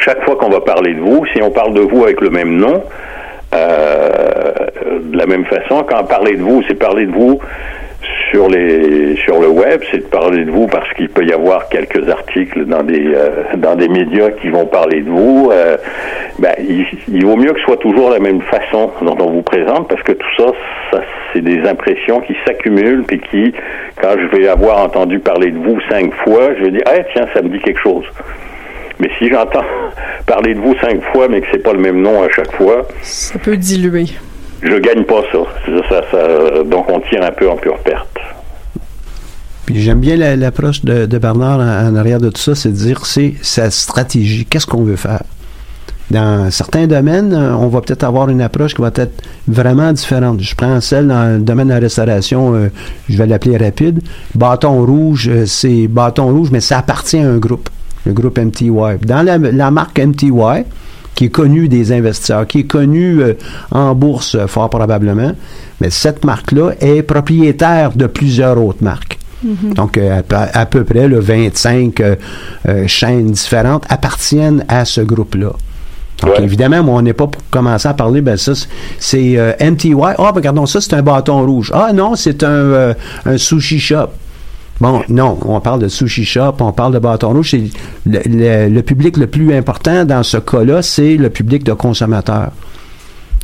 chaque fois qu'on va parler de vous, si on parle de vous avec le même nom, euh, de la même façon, quand parler de vous, c'est parler de vous sur les sur le web, c'est de parler de vous parce qu'il peut y avoir quelques articles dans des euh, dans des médias qui vont parler de vous. Euh, ben, il, vaut mieux que ce soit toujours la même façon dont on vous présente parce que tout ça, ça c'est des impressions qui s'accumulent puis qui, quand je vais avoir entendu parler de vous cinq fois, je vais dire, ah tiens, ça me dit quelque chose. Mais si j'entends parler de vous cinq fois, mais que c'est pas le même nom à chaque fois, Ça peut diluer. Je gagne pas ça. Donc on tire un peu en pure perte. J'aime bien la- l'approche de, Bernard en, arrière de tout ça, c'est de dire c'est sa stratégie. Qu'est-ce qu'on veut faire? Dans certains domaines, euh, on va peut-être avoir une approche qui va être vraiment différente. Je prends celle dans le domaine de la restauration, euh, je vais l'appeler rapide. Bâton rouge, euh, c'est bâton rouge, mais ça appartient à un groupe, le groupe MTY. Dans la marque MTY, qui est connue des investisseurs, qui est connue euh, en bourse euh, fort probablement, mais cette marque-là est propriétaire de plusieurs autres marques. Donc, euh, à, peu- à peu près le 25 euh, euh, chaînes différentes appartiennent à ce groupe-là. Donc, Ouais. évidemment, moi, on n'est pas pour commencer à parler, ben ça, c'est- euh, MTY. Ah, ben, regardons ça, c'est un bâton rouge. Ah, non, c'est un, euh, un sushi shop. Bon, non, on parle de sushi shop, on parle de bâton rouge. C'est le, le- le public le plus important dans ce cas-là, c'est le public de consommateurs.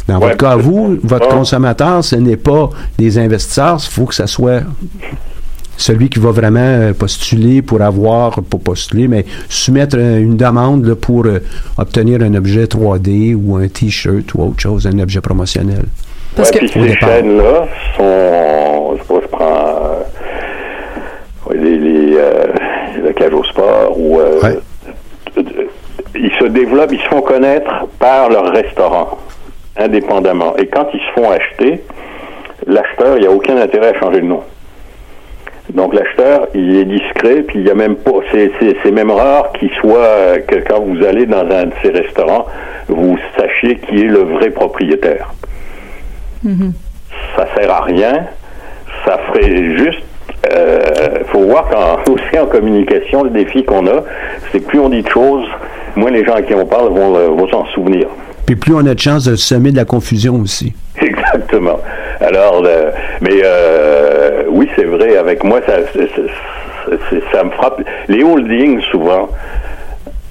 Dans Ouais, votre cas, vous, votre Ah. consommateur, ce n'est pas des investisseurs, il faut que ce soit celui qui va vraiment euh, postuler pour avoir, pas postuler, mais soumettre euh, une demande là, pour euh, obtenir un objet 3D ou un T-shirt ou autre chose, un objet promotionnel. Parce ouais, que- ces départ. chaînes-là sont, je sais pas, je prends euh, ouais, les, les, euh, la cage au sport ou euh, Ouais. ils se développent, ils se font connaître par leur restaurant, indépendamment. Et quand ils se font acheter, l'acheteur, il n'y a aucun intérêt à changer de nom. Donc l'acheteur, il est discret, puis il y a même pas, c'est, même rare qu'il soit, que quand vous allez dans un de ces restaurants, vous sachiez qui est le vrai propriétaire. Ça sert à rien, ça ferait juste, euh, faut voir qu'en, aussi en communication, le défi qu'on a, c'est que plus on dit de choses, moins les gens à qui on parle vont, euh, vont s'en souvenir. Puis plus on a de chances de semer de la confusion aussi. Exactement. Alors, euh, mais euh, oui, c'est vrai. Avec moi, ça, me frappe. Les holdings, souvent,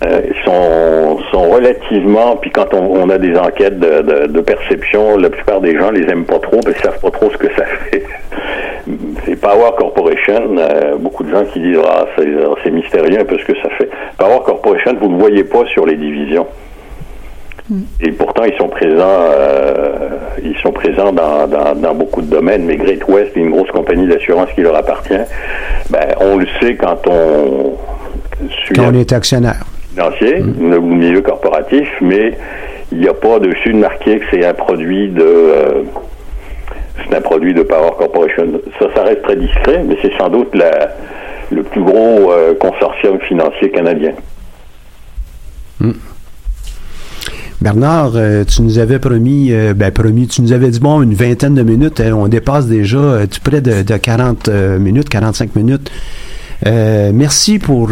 euh, sont, sont relativement. Puis quand on, on a des enquêtes de, de- de perception, la plupart des gens les aiment pas trop, parce qu'ils savent pas trop ce que ça fait. C'est Power Corporation. euh, beaucoup de gens qui disent ah c'est c'est mystérieux un peu ce que ça fait. Power Corporation, vous ne le voyez pas sur les divisions. Et pourtant, ils sont présents, euh, ils sont présents dans, dans, dans beaucoup de domaines. Mais Great West est une grosse compagnie d'assurance qui leur appartient. Ben, on le sait quand on suit Quand un on est actionnaire. financier, le milieu corporatif, mais il n'y a pas dessus de marqué que c'est un produit de, euh, c'est un produit de Power Corporation. Ça, ça reste très discret, mais c'est sans doute le plus gros euh, consortium financier canadien. Bernard, euh, tu nous avais promis, euh, ben promis, tu nous avais dit, bon, une vingtaine de minutes, hein, on dépasse déjà près de, de 40 euh, minutes, 45 minutes. Merci pour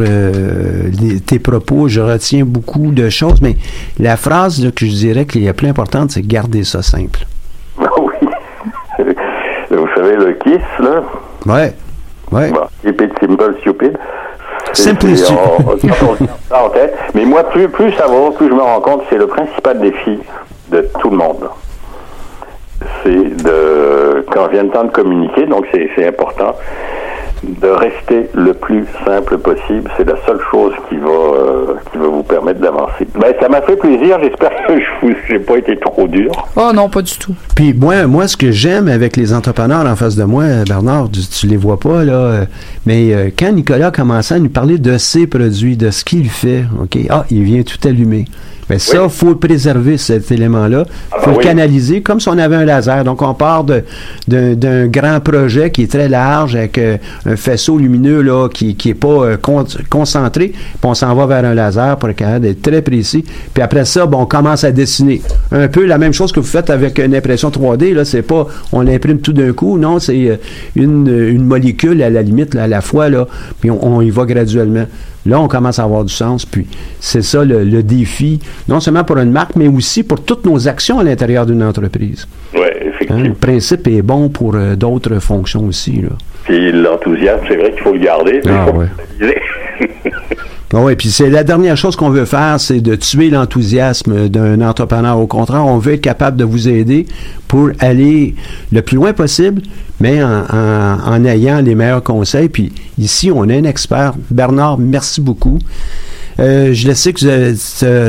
tes propos, je retiens beaucoup de choses, mais la phrase que je dirais qui est la plus importante, c'est garder ça simple. oui. Vous savez, le KISS, là, Ouais, ouais. Bon, it simple, stupid. C'est- stupid. en tête. Mais moi, plus, plus ça va, plus je me rends compte, c'est le principal défi de tout le monde. C'est de, quand vient le temps de communiquer, donc c'est important, de rester le plus simple possible. C'est la seule chose qui va, euh, qui va vous permettre d'avancer. Ben, ça m'a fait plaisir. J'espère que je n'ai pas été trop dur. Oh non, pas du tout. Puis moi, moi, ce que j'aime avec les entrepreneurs en face de moi, euh, Bernard, tu, tu les vois pas là, euh, mais euh, quand Nicolas commençait à nous parler de ses produits, de ce qu'il fait, ok, ah, il vient tout allumer. Mais ça, Oui. faut préserver cet élément-là. Ah, faut ben le oui. canaliser comme si on avait un laser. Donc, on part de- d'un grand projet qui est très large avec euh, un faisceau lumineux là qui qui est pas euh, con- concentré, puis on s'en va vers un laser pour être capable d'être très précis. Puis après ça, bon, on commence à dessiner. Un peu la même chose que vous faites avec une impression 3D. Là, c'est pas on l'imprime tout d'un coup. Non, c'est euh, une, une molécule à la limite là, à la fois là. Puis on, on y va graduellement. Là, on commence à avoir du sens. Puis c'est ça le, le défi, non seulement pour une marque, mais aussi pour toutes nos actions à l'intérieur d'une entreprise. Oui, Hein, effectivement. le principe est bon pour euh, d'autres fonctions aussi. Là. Puis l'enthousiasme, c'est vrai qu'il faut le garder. Ah, ouais. Ah oui, puis c'est la dernière chose qu'on veut faire, c'est de tuer l'enthousiasme d'un entrepreneur. Au contraire, on veut être capable de vous aider pour aller le plus loin possible, mais en ayant les meilleurs conseils. Puis ici, on a un expert. Bernard, merci beaucoup. Euh, je le sais que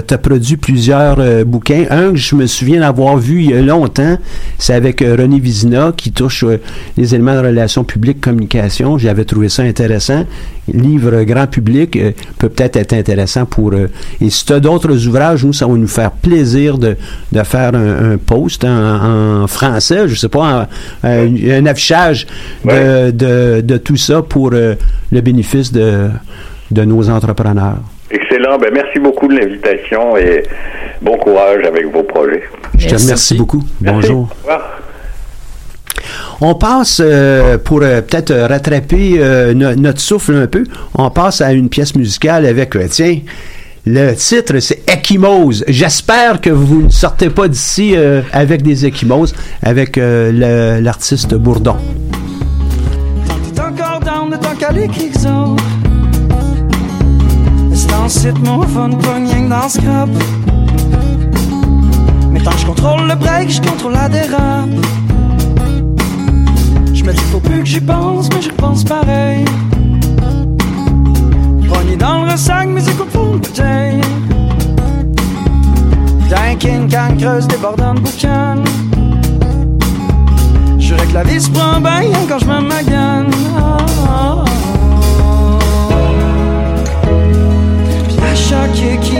tu as produit plusieurs euh, bouquins. Un que je me souviens d'avoir vu il y a longtemps, c'est avec euh, René Vizina qui touche euh, les éléments de relations publiques, communication. J'avais trouvé ça intéressant. Livre grand public peut peut-être être intéressant pour... et si tu as d'autres ouvrages, nous, ça va nous faire plaisir de, de faire un, un post en, en français, je sais pas, en- un, un affichage de, de, de tout ça pour le bénéfice de, de nos entrepreneurs. Excellent. Ben, merci beaucoup de l'invitation et bon courage avec vos projets. Je te remercie beaucoup. Bonjour. Au revoir. On passe, euh, pour euh, peut-être euh, rattraper euh, no- notre souffle un peu, on passe à une pièce musicale avec, euh, tiens, le titre c'est Ecchymose. J'espère que vous ne sortez pas d'ici euh, avec des ecchymoses, avec euh, le- l'artiste Bourdon. Site, mon fun, que dans ce scrap. Mais tant je contrôle le break, je contrôle la dérape. Je me dis, faut plus que j'y pense, mais j'y repense pareil. Pogné dans le ressac, mes écoutes font une bouteille. D'un can creuse débordant de boucan. J'aurais que la vie se prend bien quand je me magane. Ah, à chaque qui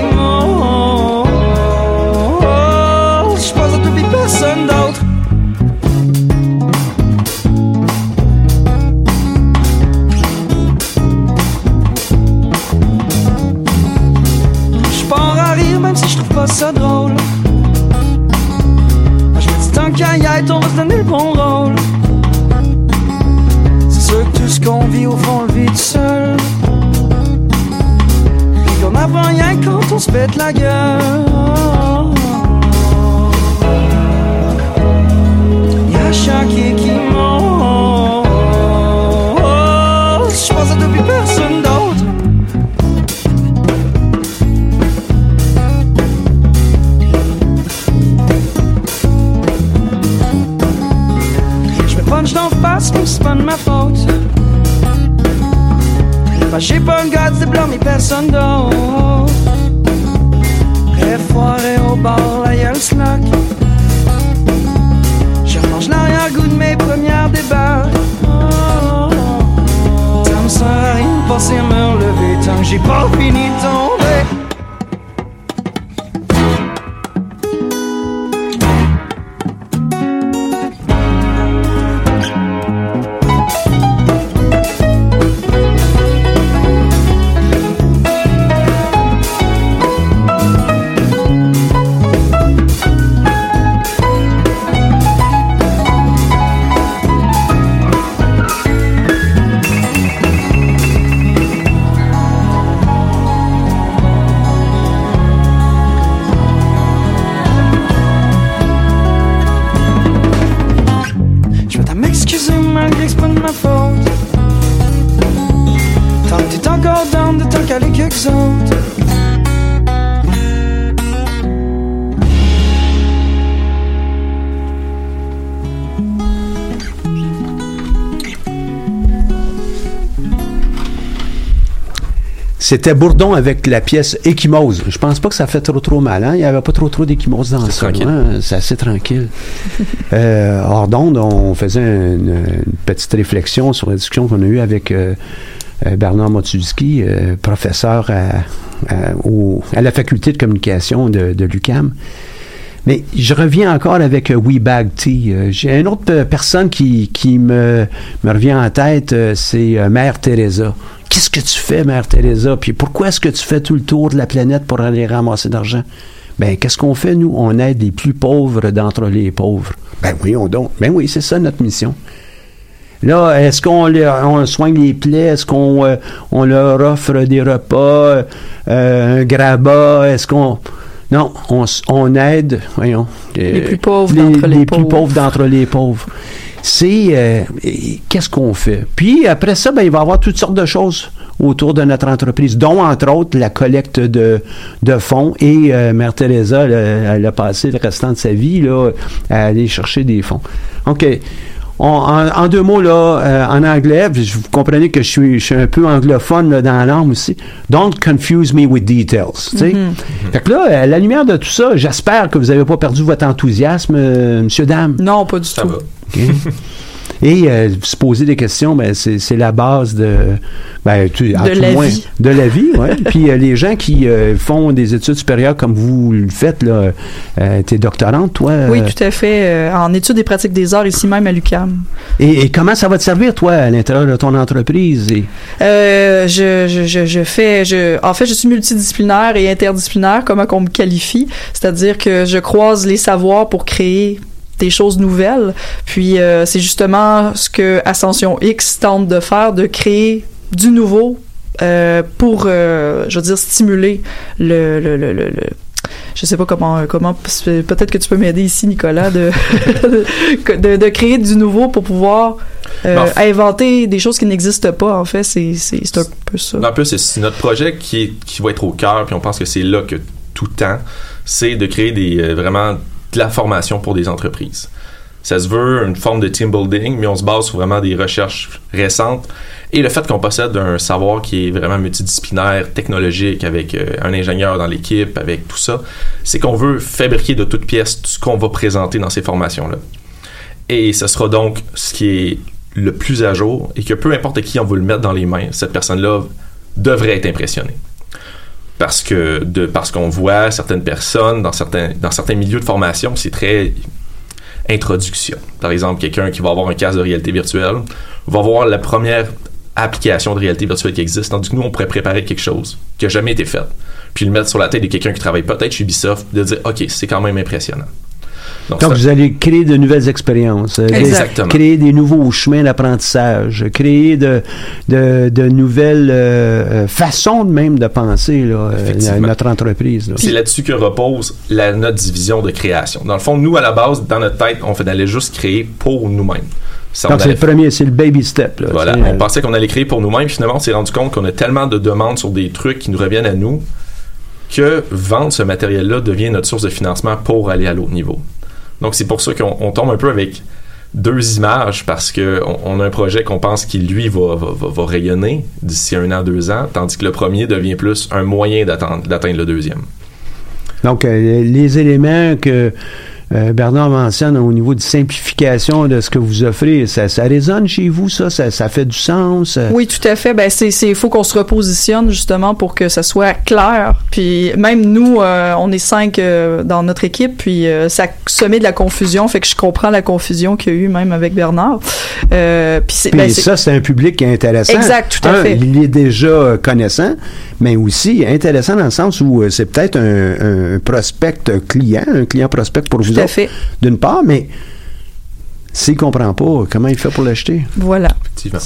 C'était Bourdon avec la pièce Échymose. Je pense pas que ça fait trop trop mal. Hein? Il n'y avait pas trop trop d'échymose dans ça. hein? C'est assez tranquille. euh, hors d'onde, on faisait une, une petite réflexion sur la discussion qu'on a eue avec euh, euh, Bernard Motulski, euh, professeur à, à- au- à la faculté de communication de, de l'UCAM. Mais je reviens encore avec euh, We Bag Tea. Euh, J'ai une autre euh, personne qui, qui me, me revient en tête, c'est Mère Teresa. Qu'est-ce que tu fais, Mère Teresa? Puis pourquoi est-ce que tu fais tout le tour de la planète pour aller ramasser d'argent? Ben, qu'est-ce qu'on fait, nous? On aide les plus pauvres d'entre les pauvres. Ben oui, on donc. Ben oui, c'est ça notre mission. Là, est-ce qu'on on soigne les plaies? Est-ce qu'on on leur offre des repas, euh, un grabat? Est-ce qu'on... Non, on, on aide, voyons. Les euh, plus pauvres d'entre les les plus pauvres. pauvres d'entre les pauvres. C'est... euh, qu'est-ce qu'on fait? Puis après ça, ben, il va y avoir toutes sortes de choses autour de notre entreprise, dont entre autres la collecte de, de fonds. Et euh, Mère Teresa, elle, a- elle a passé le restant de sa vie là, à aller chercher des fonds. OK. On- en, en deux mots, là, euh, en anglais, vous comprenez que je suis, je suis un peu anglophone là, dans l'âme aussi. Don't confuse me with details. Mhm. Fait que là, à la lumière de tout ça, j'espère que vous n'avez pas perdu votre enthousiasme, euh, monsieur, dame. Non, pas du tout. OK? Et euh, se poser des questions, ben, c'est la base de, ben, tu- De la moins, vie. de la vie. Ouais. Puis euh, les gens qui euh, font des études supérieures comme vous le faites, là, t'es doctorante, toi. Oui, tout à fait. en études et pratiques des arts, ici même à l'UCAM. et, et comment ça va te servir, toi, à l'intérieur de ton entreprise? Et, je, je, je, je fais, je, en fait, je suis multidisciplinaire et interdisciplinaire, comment qu'on me qualifie. C'est-à-dire que je croise les savoirs pour créer des choses nouvelles. Puis euh, c'est justement ce que Ascension X tente de faire, de créer du nouveau euh, pour, euh, je veux dire, stimuler le, le, le, le, le- je sais pas comment comment peut-être que tu peux m'aider ici Nicolas de, de de créer du nouveau pour pouvoir euh, Ben, en inventer des choses qui n'existent pas en fait. C'est c'est un peu ça. En plus, c'est- notre projet qui, est, qui va être au cœur, puis on pense que c'est là que tout tend, c'est de créer des, vraiment de la formation pour des entreprises. Ça se veut une forme de team building, mais on se base sur vraiment des recherches récentes et le fait qu'on possède un savoir qui est vraiment multidisciplinaire, technologique, avec euh, un ingénieur dans l'équipe, avec tout ça, c'est qu'on veut fabriquer de toutes pièces tout ce qu'on va présenter dans ces formations-là. Et ce sera donc ce qui est le plus à jour et que peu importe qui on veut le mettre dans les mains, cette personne-là devrait être impressionnée. Parce que de parce qu'on voit certaines personnes dans certains dans certains milieux de formation, c'est très introduction. Par exemple, quelqu'un qui va avoir un casque de réalité virtuelle va voir la première application de réalité virtuelle qui existe, tandis que nous, on pourrait préparer quelque chose qui n'a jamais été fait, puis le mettre sur la tête de quelqu'un qui travaille peut-être chez Ubisoft, de dire, OK, c'est quand même impressionnant. Donc, vous allez créer de nouvelles expériences, euh, des- créer des nouveaux chemins d'apprentissage, créer de, de, de nouvelles euh, euh, façons de même de penser là, euh, notre entreprise. là. C'est là-dessus que repose la, notre division de création. Dans le fond, nous, à la base, dans notre tête, on d'aller juste créer pour nous-mêmes. Ça, Donc, c'est le premier, c'est le baby step. Là, Voilà, on pensait qu'on allait créer pour nous-mêmes, finalement, on s'est rendu compte qu'on a tellement de demandes sur des trucs qui nous reviennent à nous que vendre ce matériel-là devient notre source de financement pour aller à l'autre niveau. Donc, c'est pour ça qu'on on tombe un peu avec deux images parce que on, on a un projet qu'on pense qui, lui, va, rayonner d'ici un an, deux ans, tandis que le premier devient plus un moyen d'atteindre le deuxième. Donc, euh, les éléments que euh, Bernard mentionne au niveau de simplification de ce que vous offrez, ça, ça résonne chez vous, ça? Ça, ça fait du sens? Oui, tout à fait. Ben c'est c'est faut qu'on se repositionne justement pour que ça soit clair. Puis même nous, euh, on est cinq euh, dans notre équipe, puis ça semait de la confusion. Fait que je comprends la confusion qu'il y a eu même avec Bernard. Puis c'est ben, c'est- ça, c'est un public qui est intéressant. Exact, tout à Un, fait. Il est déjà connaissant, mais aussi intéressant dans le sens où c'est peut-être un, un prospect client, un client prospect pour vous Tout à autres, fait. d'une part, mais s'il comprend pas, comment il fait pour l'acheter? Voilà. Effectivement.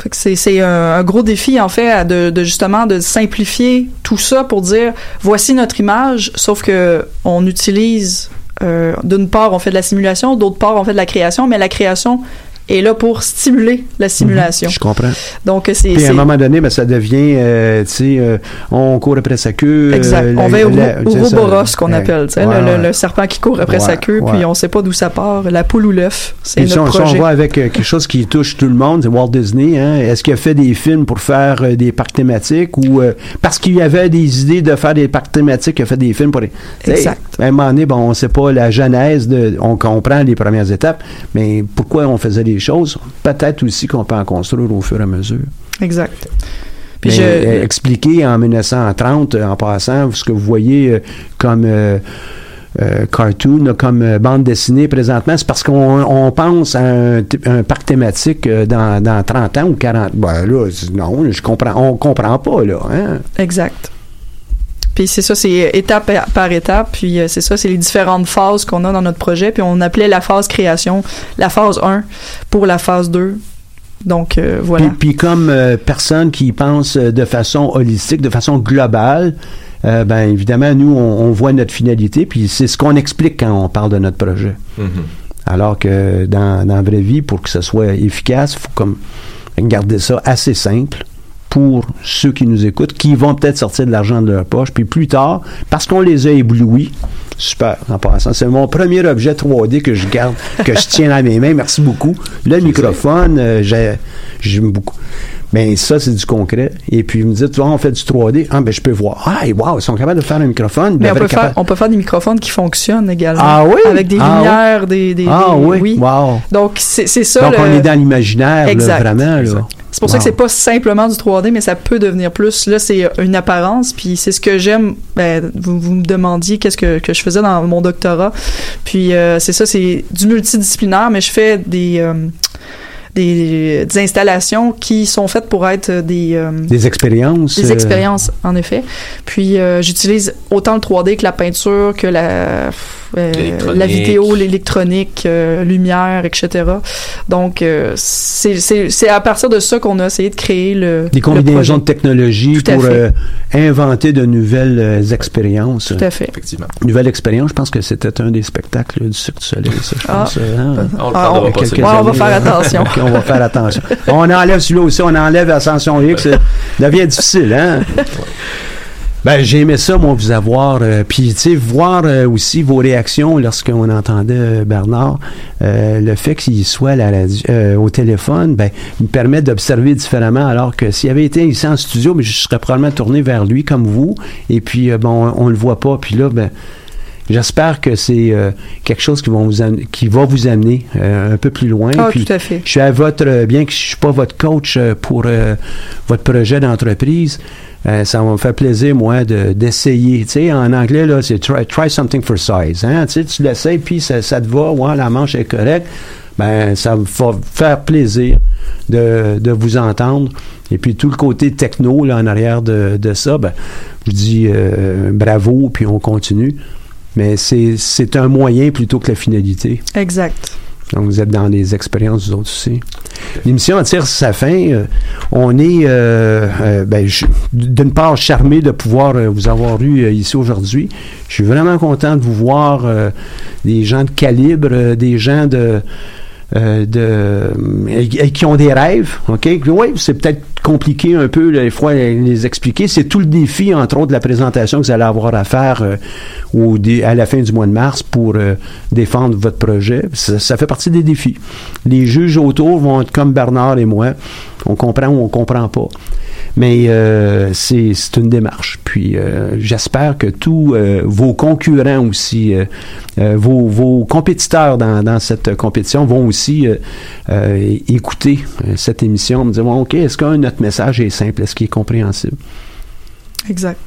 Fait que c'est c'est un, un gros défi en fait de justement de simplifier tout ça pour dire voici notre image, sauf que on utilise euh, d'une part on fait de la simulation, d'autre part on fait de la création, mais la création est là pour stimuler la simulation. Je comprends. Donc c'est Puis à un moment donné, ben, ça devient, euh, tu sais, euh, on court après sa queue. euh, Exact. la- on va au la-. Ouroboros, qu'on appelle, tu sais, Ouais, le, le- ouais. le serpent qui court après Ouais, sa queue, ouais. puis on sait pas d'où ça part, la poule ou l'œuf. C'est Puis si on, notre si on projet. va avec quelque chose qui touche tout le monde, c'est Walt Disney. Hein? Est-ce qu'il a fait des films pour faire des parcs thématiques ou parce qu'il y avait des idées de faire des parcs thématiques, il a fait des films pour les. Exact. À un moment donné, bon, on ne sait pas la genèse, de, on comprend les premières étapes, mais pourquoi on faisait choses? Peut-être aussi qu'on peut en construire au fur et à mesure. Exact. Puis Mais, je- euh, expliquer en 1930, euh, en passant, ce que vous voyez euh, comme euh, euh, cartoon, comme bande dessinée présentement, c'est parce qu'on on pense à un, parc thématique dans, dans 30 ans ou 40. Ben là, non, je comprends, on comprend pas, là. Hein? Exact. Puis c'est ça, c'est étape par- étape. Puis euh, c'est ça, c'est les différentes phases qu'on a dans notre projet. Puis on appelait la phase création la phase 1 pour la phase 2. Donc euh, voilà. Puis, puis comme euh, personne qui pense de façon holistique, de façon globale, euh, ben évidemment, nous, on, on voit notre finalité, puis c'est ce qu'on explique quand on parle de notre projet. Alors que dans, dans la vraie vie, pour que ce soit efficace, il faut comme garder ça assez simple pour ceux qui nous écoutent, qui vont peut-être sortir de l'argent de leur poche, puis plus tard, parce qu'on les a éblouis, super, en passant, c'est mon premier objet 3D que je garde, que je tiens dans mes mains, merci beaucoup. Le microphone, euh, j'ai- j'aime beaucoup. Ben ça, c'est du concret. Et puis, ils me disent, tu vois, on fait du 3D. Ah, ben je peux voir. Ah, et wow, ils sont capables de faire un microphone. Mais on devraient peut, faire, capable- on peut faire des microphones qui fonctionnent également. Ah oui? Avec des Ah lumières, des, des, Ah des- oui, wow. Donc c'est ça. Donc, le- on est dans l'imaginaire, là, Exact. C'est pour ça que c'est pas simplement du 3D, mais ça peut devenir plus. Là, c'est une apparence, puis c'est ce que j'aime. Ben, vous, vous me demandiez qu'est-ce que, que je faisais dans mon doctorat. Puis euh, c'est ça, c'est du multidisciplinaire, mais je fais des, euh, des, des installations qui sont faites pour être des... euh, Des expériences. des euh, expériences, en effet. Puis euh, j'utilise autant le 3D que la peinture, que la, euh. La vidéo, l'électronique, euh, lumière, etc. Donc euh, c'est c'est- c'est à partir de ça qu'on a essayé de créer le Des combinaisons de technologies pour euh, inventer de nouvelles euh, expériences. Tout à fait. Effectivement. Nouvelle expérience, je pense que c'était un des spectacles du Cirque du Soleil, ça, je Ah. pense. euh, hein. On Ah, on- pas, Quelques celui-là. Ouais, on va faire là. attention. On va faire attention. On enlève celui-là aussi, on enlève Ascension X. Ça devient difficile, hein? Ben, j'ai aimé ça, moi, vous avoir. euh, Puis, tu sais, voir euh, aussi vos réactions lorsqu'on entendait euh, Bernard. euh, le fait qu'il soit à la radio, euh, au téléphone, ben, me permet d'observer différemment. Alors que s'il avait été ici en studio, mais je serais probablement tourné vers lui comme vous. Et puis, euh, bon, on, on le voit pas. Puis là, ben, J'espère que c'est euh, quelque chose qui, vont vous qui va vous amener euh, un peu plus loin. Ah, Puis, tout à fait. je suis à votre, bien que je suis pas votre coach euh, pour euh, votre projet d'entreprise, euh, ça va me plaisir, moi, de- d'essayer. Tu sais, en anglais, là, c'est try, try something for size. Hein? Tu sais, tu l'essayes, puis ça, ça te va, ouais, la manche est correcte. Ben, ça va faire plaisir de, de vous entendre. Et puis, tout le côté techno, là, en arrière de, de ça, ben, je dis euh, bravo, puis on continue. Mais c'est un moyen plutôt que la finalité. Exact. Donc, vous êtes dans les expériences, vous autres aussi. L'émission tire sa fin. Euh, on est, euh, euh, ben, d'une part, charmé de pouvoir vous avoir eu ici aujourd'hui. Je suis vraiment content de vous voir des gens de calibre, des gens de... qui ont des rêves, ok? Oui, c'est peut-être compliqué un peu là, des fois les expliquer. C'est tout le défi, entre autres, de la présentation que vous allez avoir à faire euh, au à la fin du mois de mars pour euh, défendre votre projet. Ça, ça fait partie des défis. Les juges autour vont être comme Bernard et moi. On comprend ou on comprend pas. Mais euh, c'est une démarche. Puis euh, j'espère que tous euh, vos concurrents aussi, euh, euh, vos, vos compétiteurs dans, dans cette compétition vont aussi euh, euh, écouter cette émission, me dire bon, ok, est-ce que notre message est simple, est-ce qu'il est compréhensible? Exact.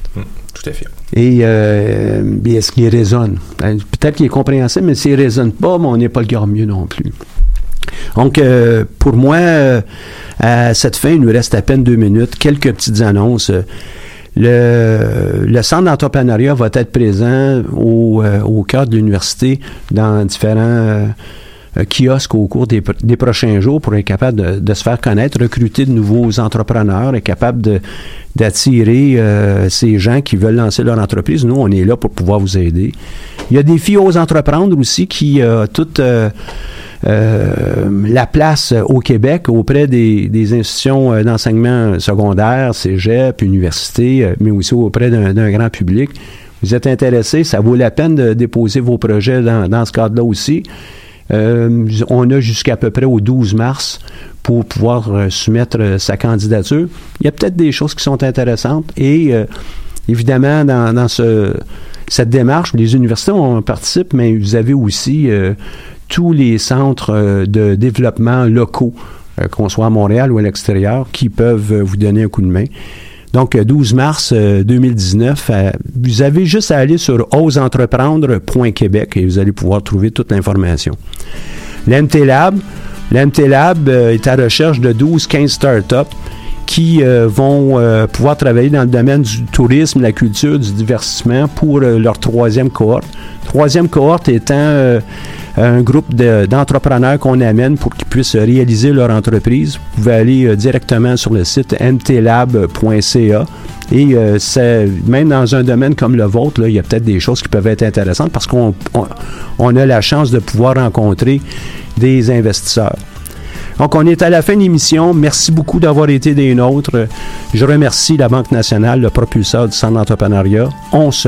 Tout à fait. et, euh, est-ce qu'il résonne? Ben, Peut-être qu'il est compréhensible, mais s'il résonne pas, ben, on n'est pas le gars mieux non plus. Donc, euh, pour moi, euh, à cette fin, il nous reste à peine deux minutes. Quelques petites annonces. Le, le centre d'entrepreneuriat va être présent au, euh, au cœur de l'université dans différents euh, euh, kiosques au cours des, pr- des prochains jours pour être capable de, de se faire connaître, recruter de nouveaux entrepreneurs, être capable d'attirer euh, ces gens qui veulent lancer leur entreprise. Nous, on est là pour pouvoir vous aider. Il y a des filles aux entreprendre aussi qui euh, toutes euh, la place euh, au Québec auprès des, des institutions euh, d'enseignement secondaire, cégep, université, euh, mais aussi auprès d'un grand public. Vous êtes intéressé, ça vaut la peine de déposer vos projets dans, dans ce cadre-là aussi. Euh, on a jusqu'à peu près au 12 mars pour pouvoir euh, soumettre euh, sa candidature. Il y a peut-être des choses qui sont intéressantes et euh, évidemment dans, dans ce, cette démarche, les universités on participe, mais vous avez aussi euh, tous les centres euh, de développement locaux, euh, qu'on soit à Montréal ou à l'extérieur, qui peuvent euh, vous donner un coup de main. Donc, 12 mars 2019, vous avez juste à aller sur oseentreprendre.québec et vous allez pouvoir trouver toute l'information. L'MT Lab, est à recherche de 12-15 startups qui vont pouvoir travailler dans le domaine du tourisme, la culture, du divertissement pour leur troisième cohorte. Troisième cohorte étant un groupe d'entrepreneurs qu'on amène pour qu'ils puissent réaliser leur entreprise. Vous pouvez aller euh, directement sur le site mtlab.ca. Et euh, même dans un domaine comme le vôtre, il y a peut-être des choses qui peuvent être intéressantes parce qu'on on, a la chance de pouvoir rencontrer des investisseurs. Donc, on est à la fin de l'émission. Merci beaucoup d'avoir été des nôtres. Je remercie la Banque nationale, le propulseur du centre d'entrepreneuriat. On se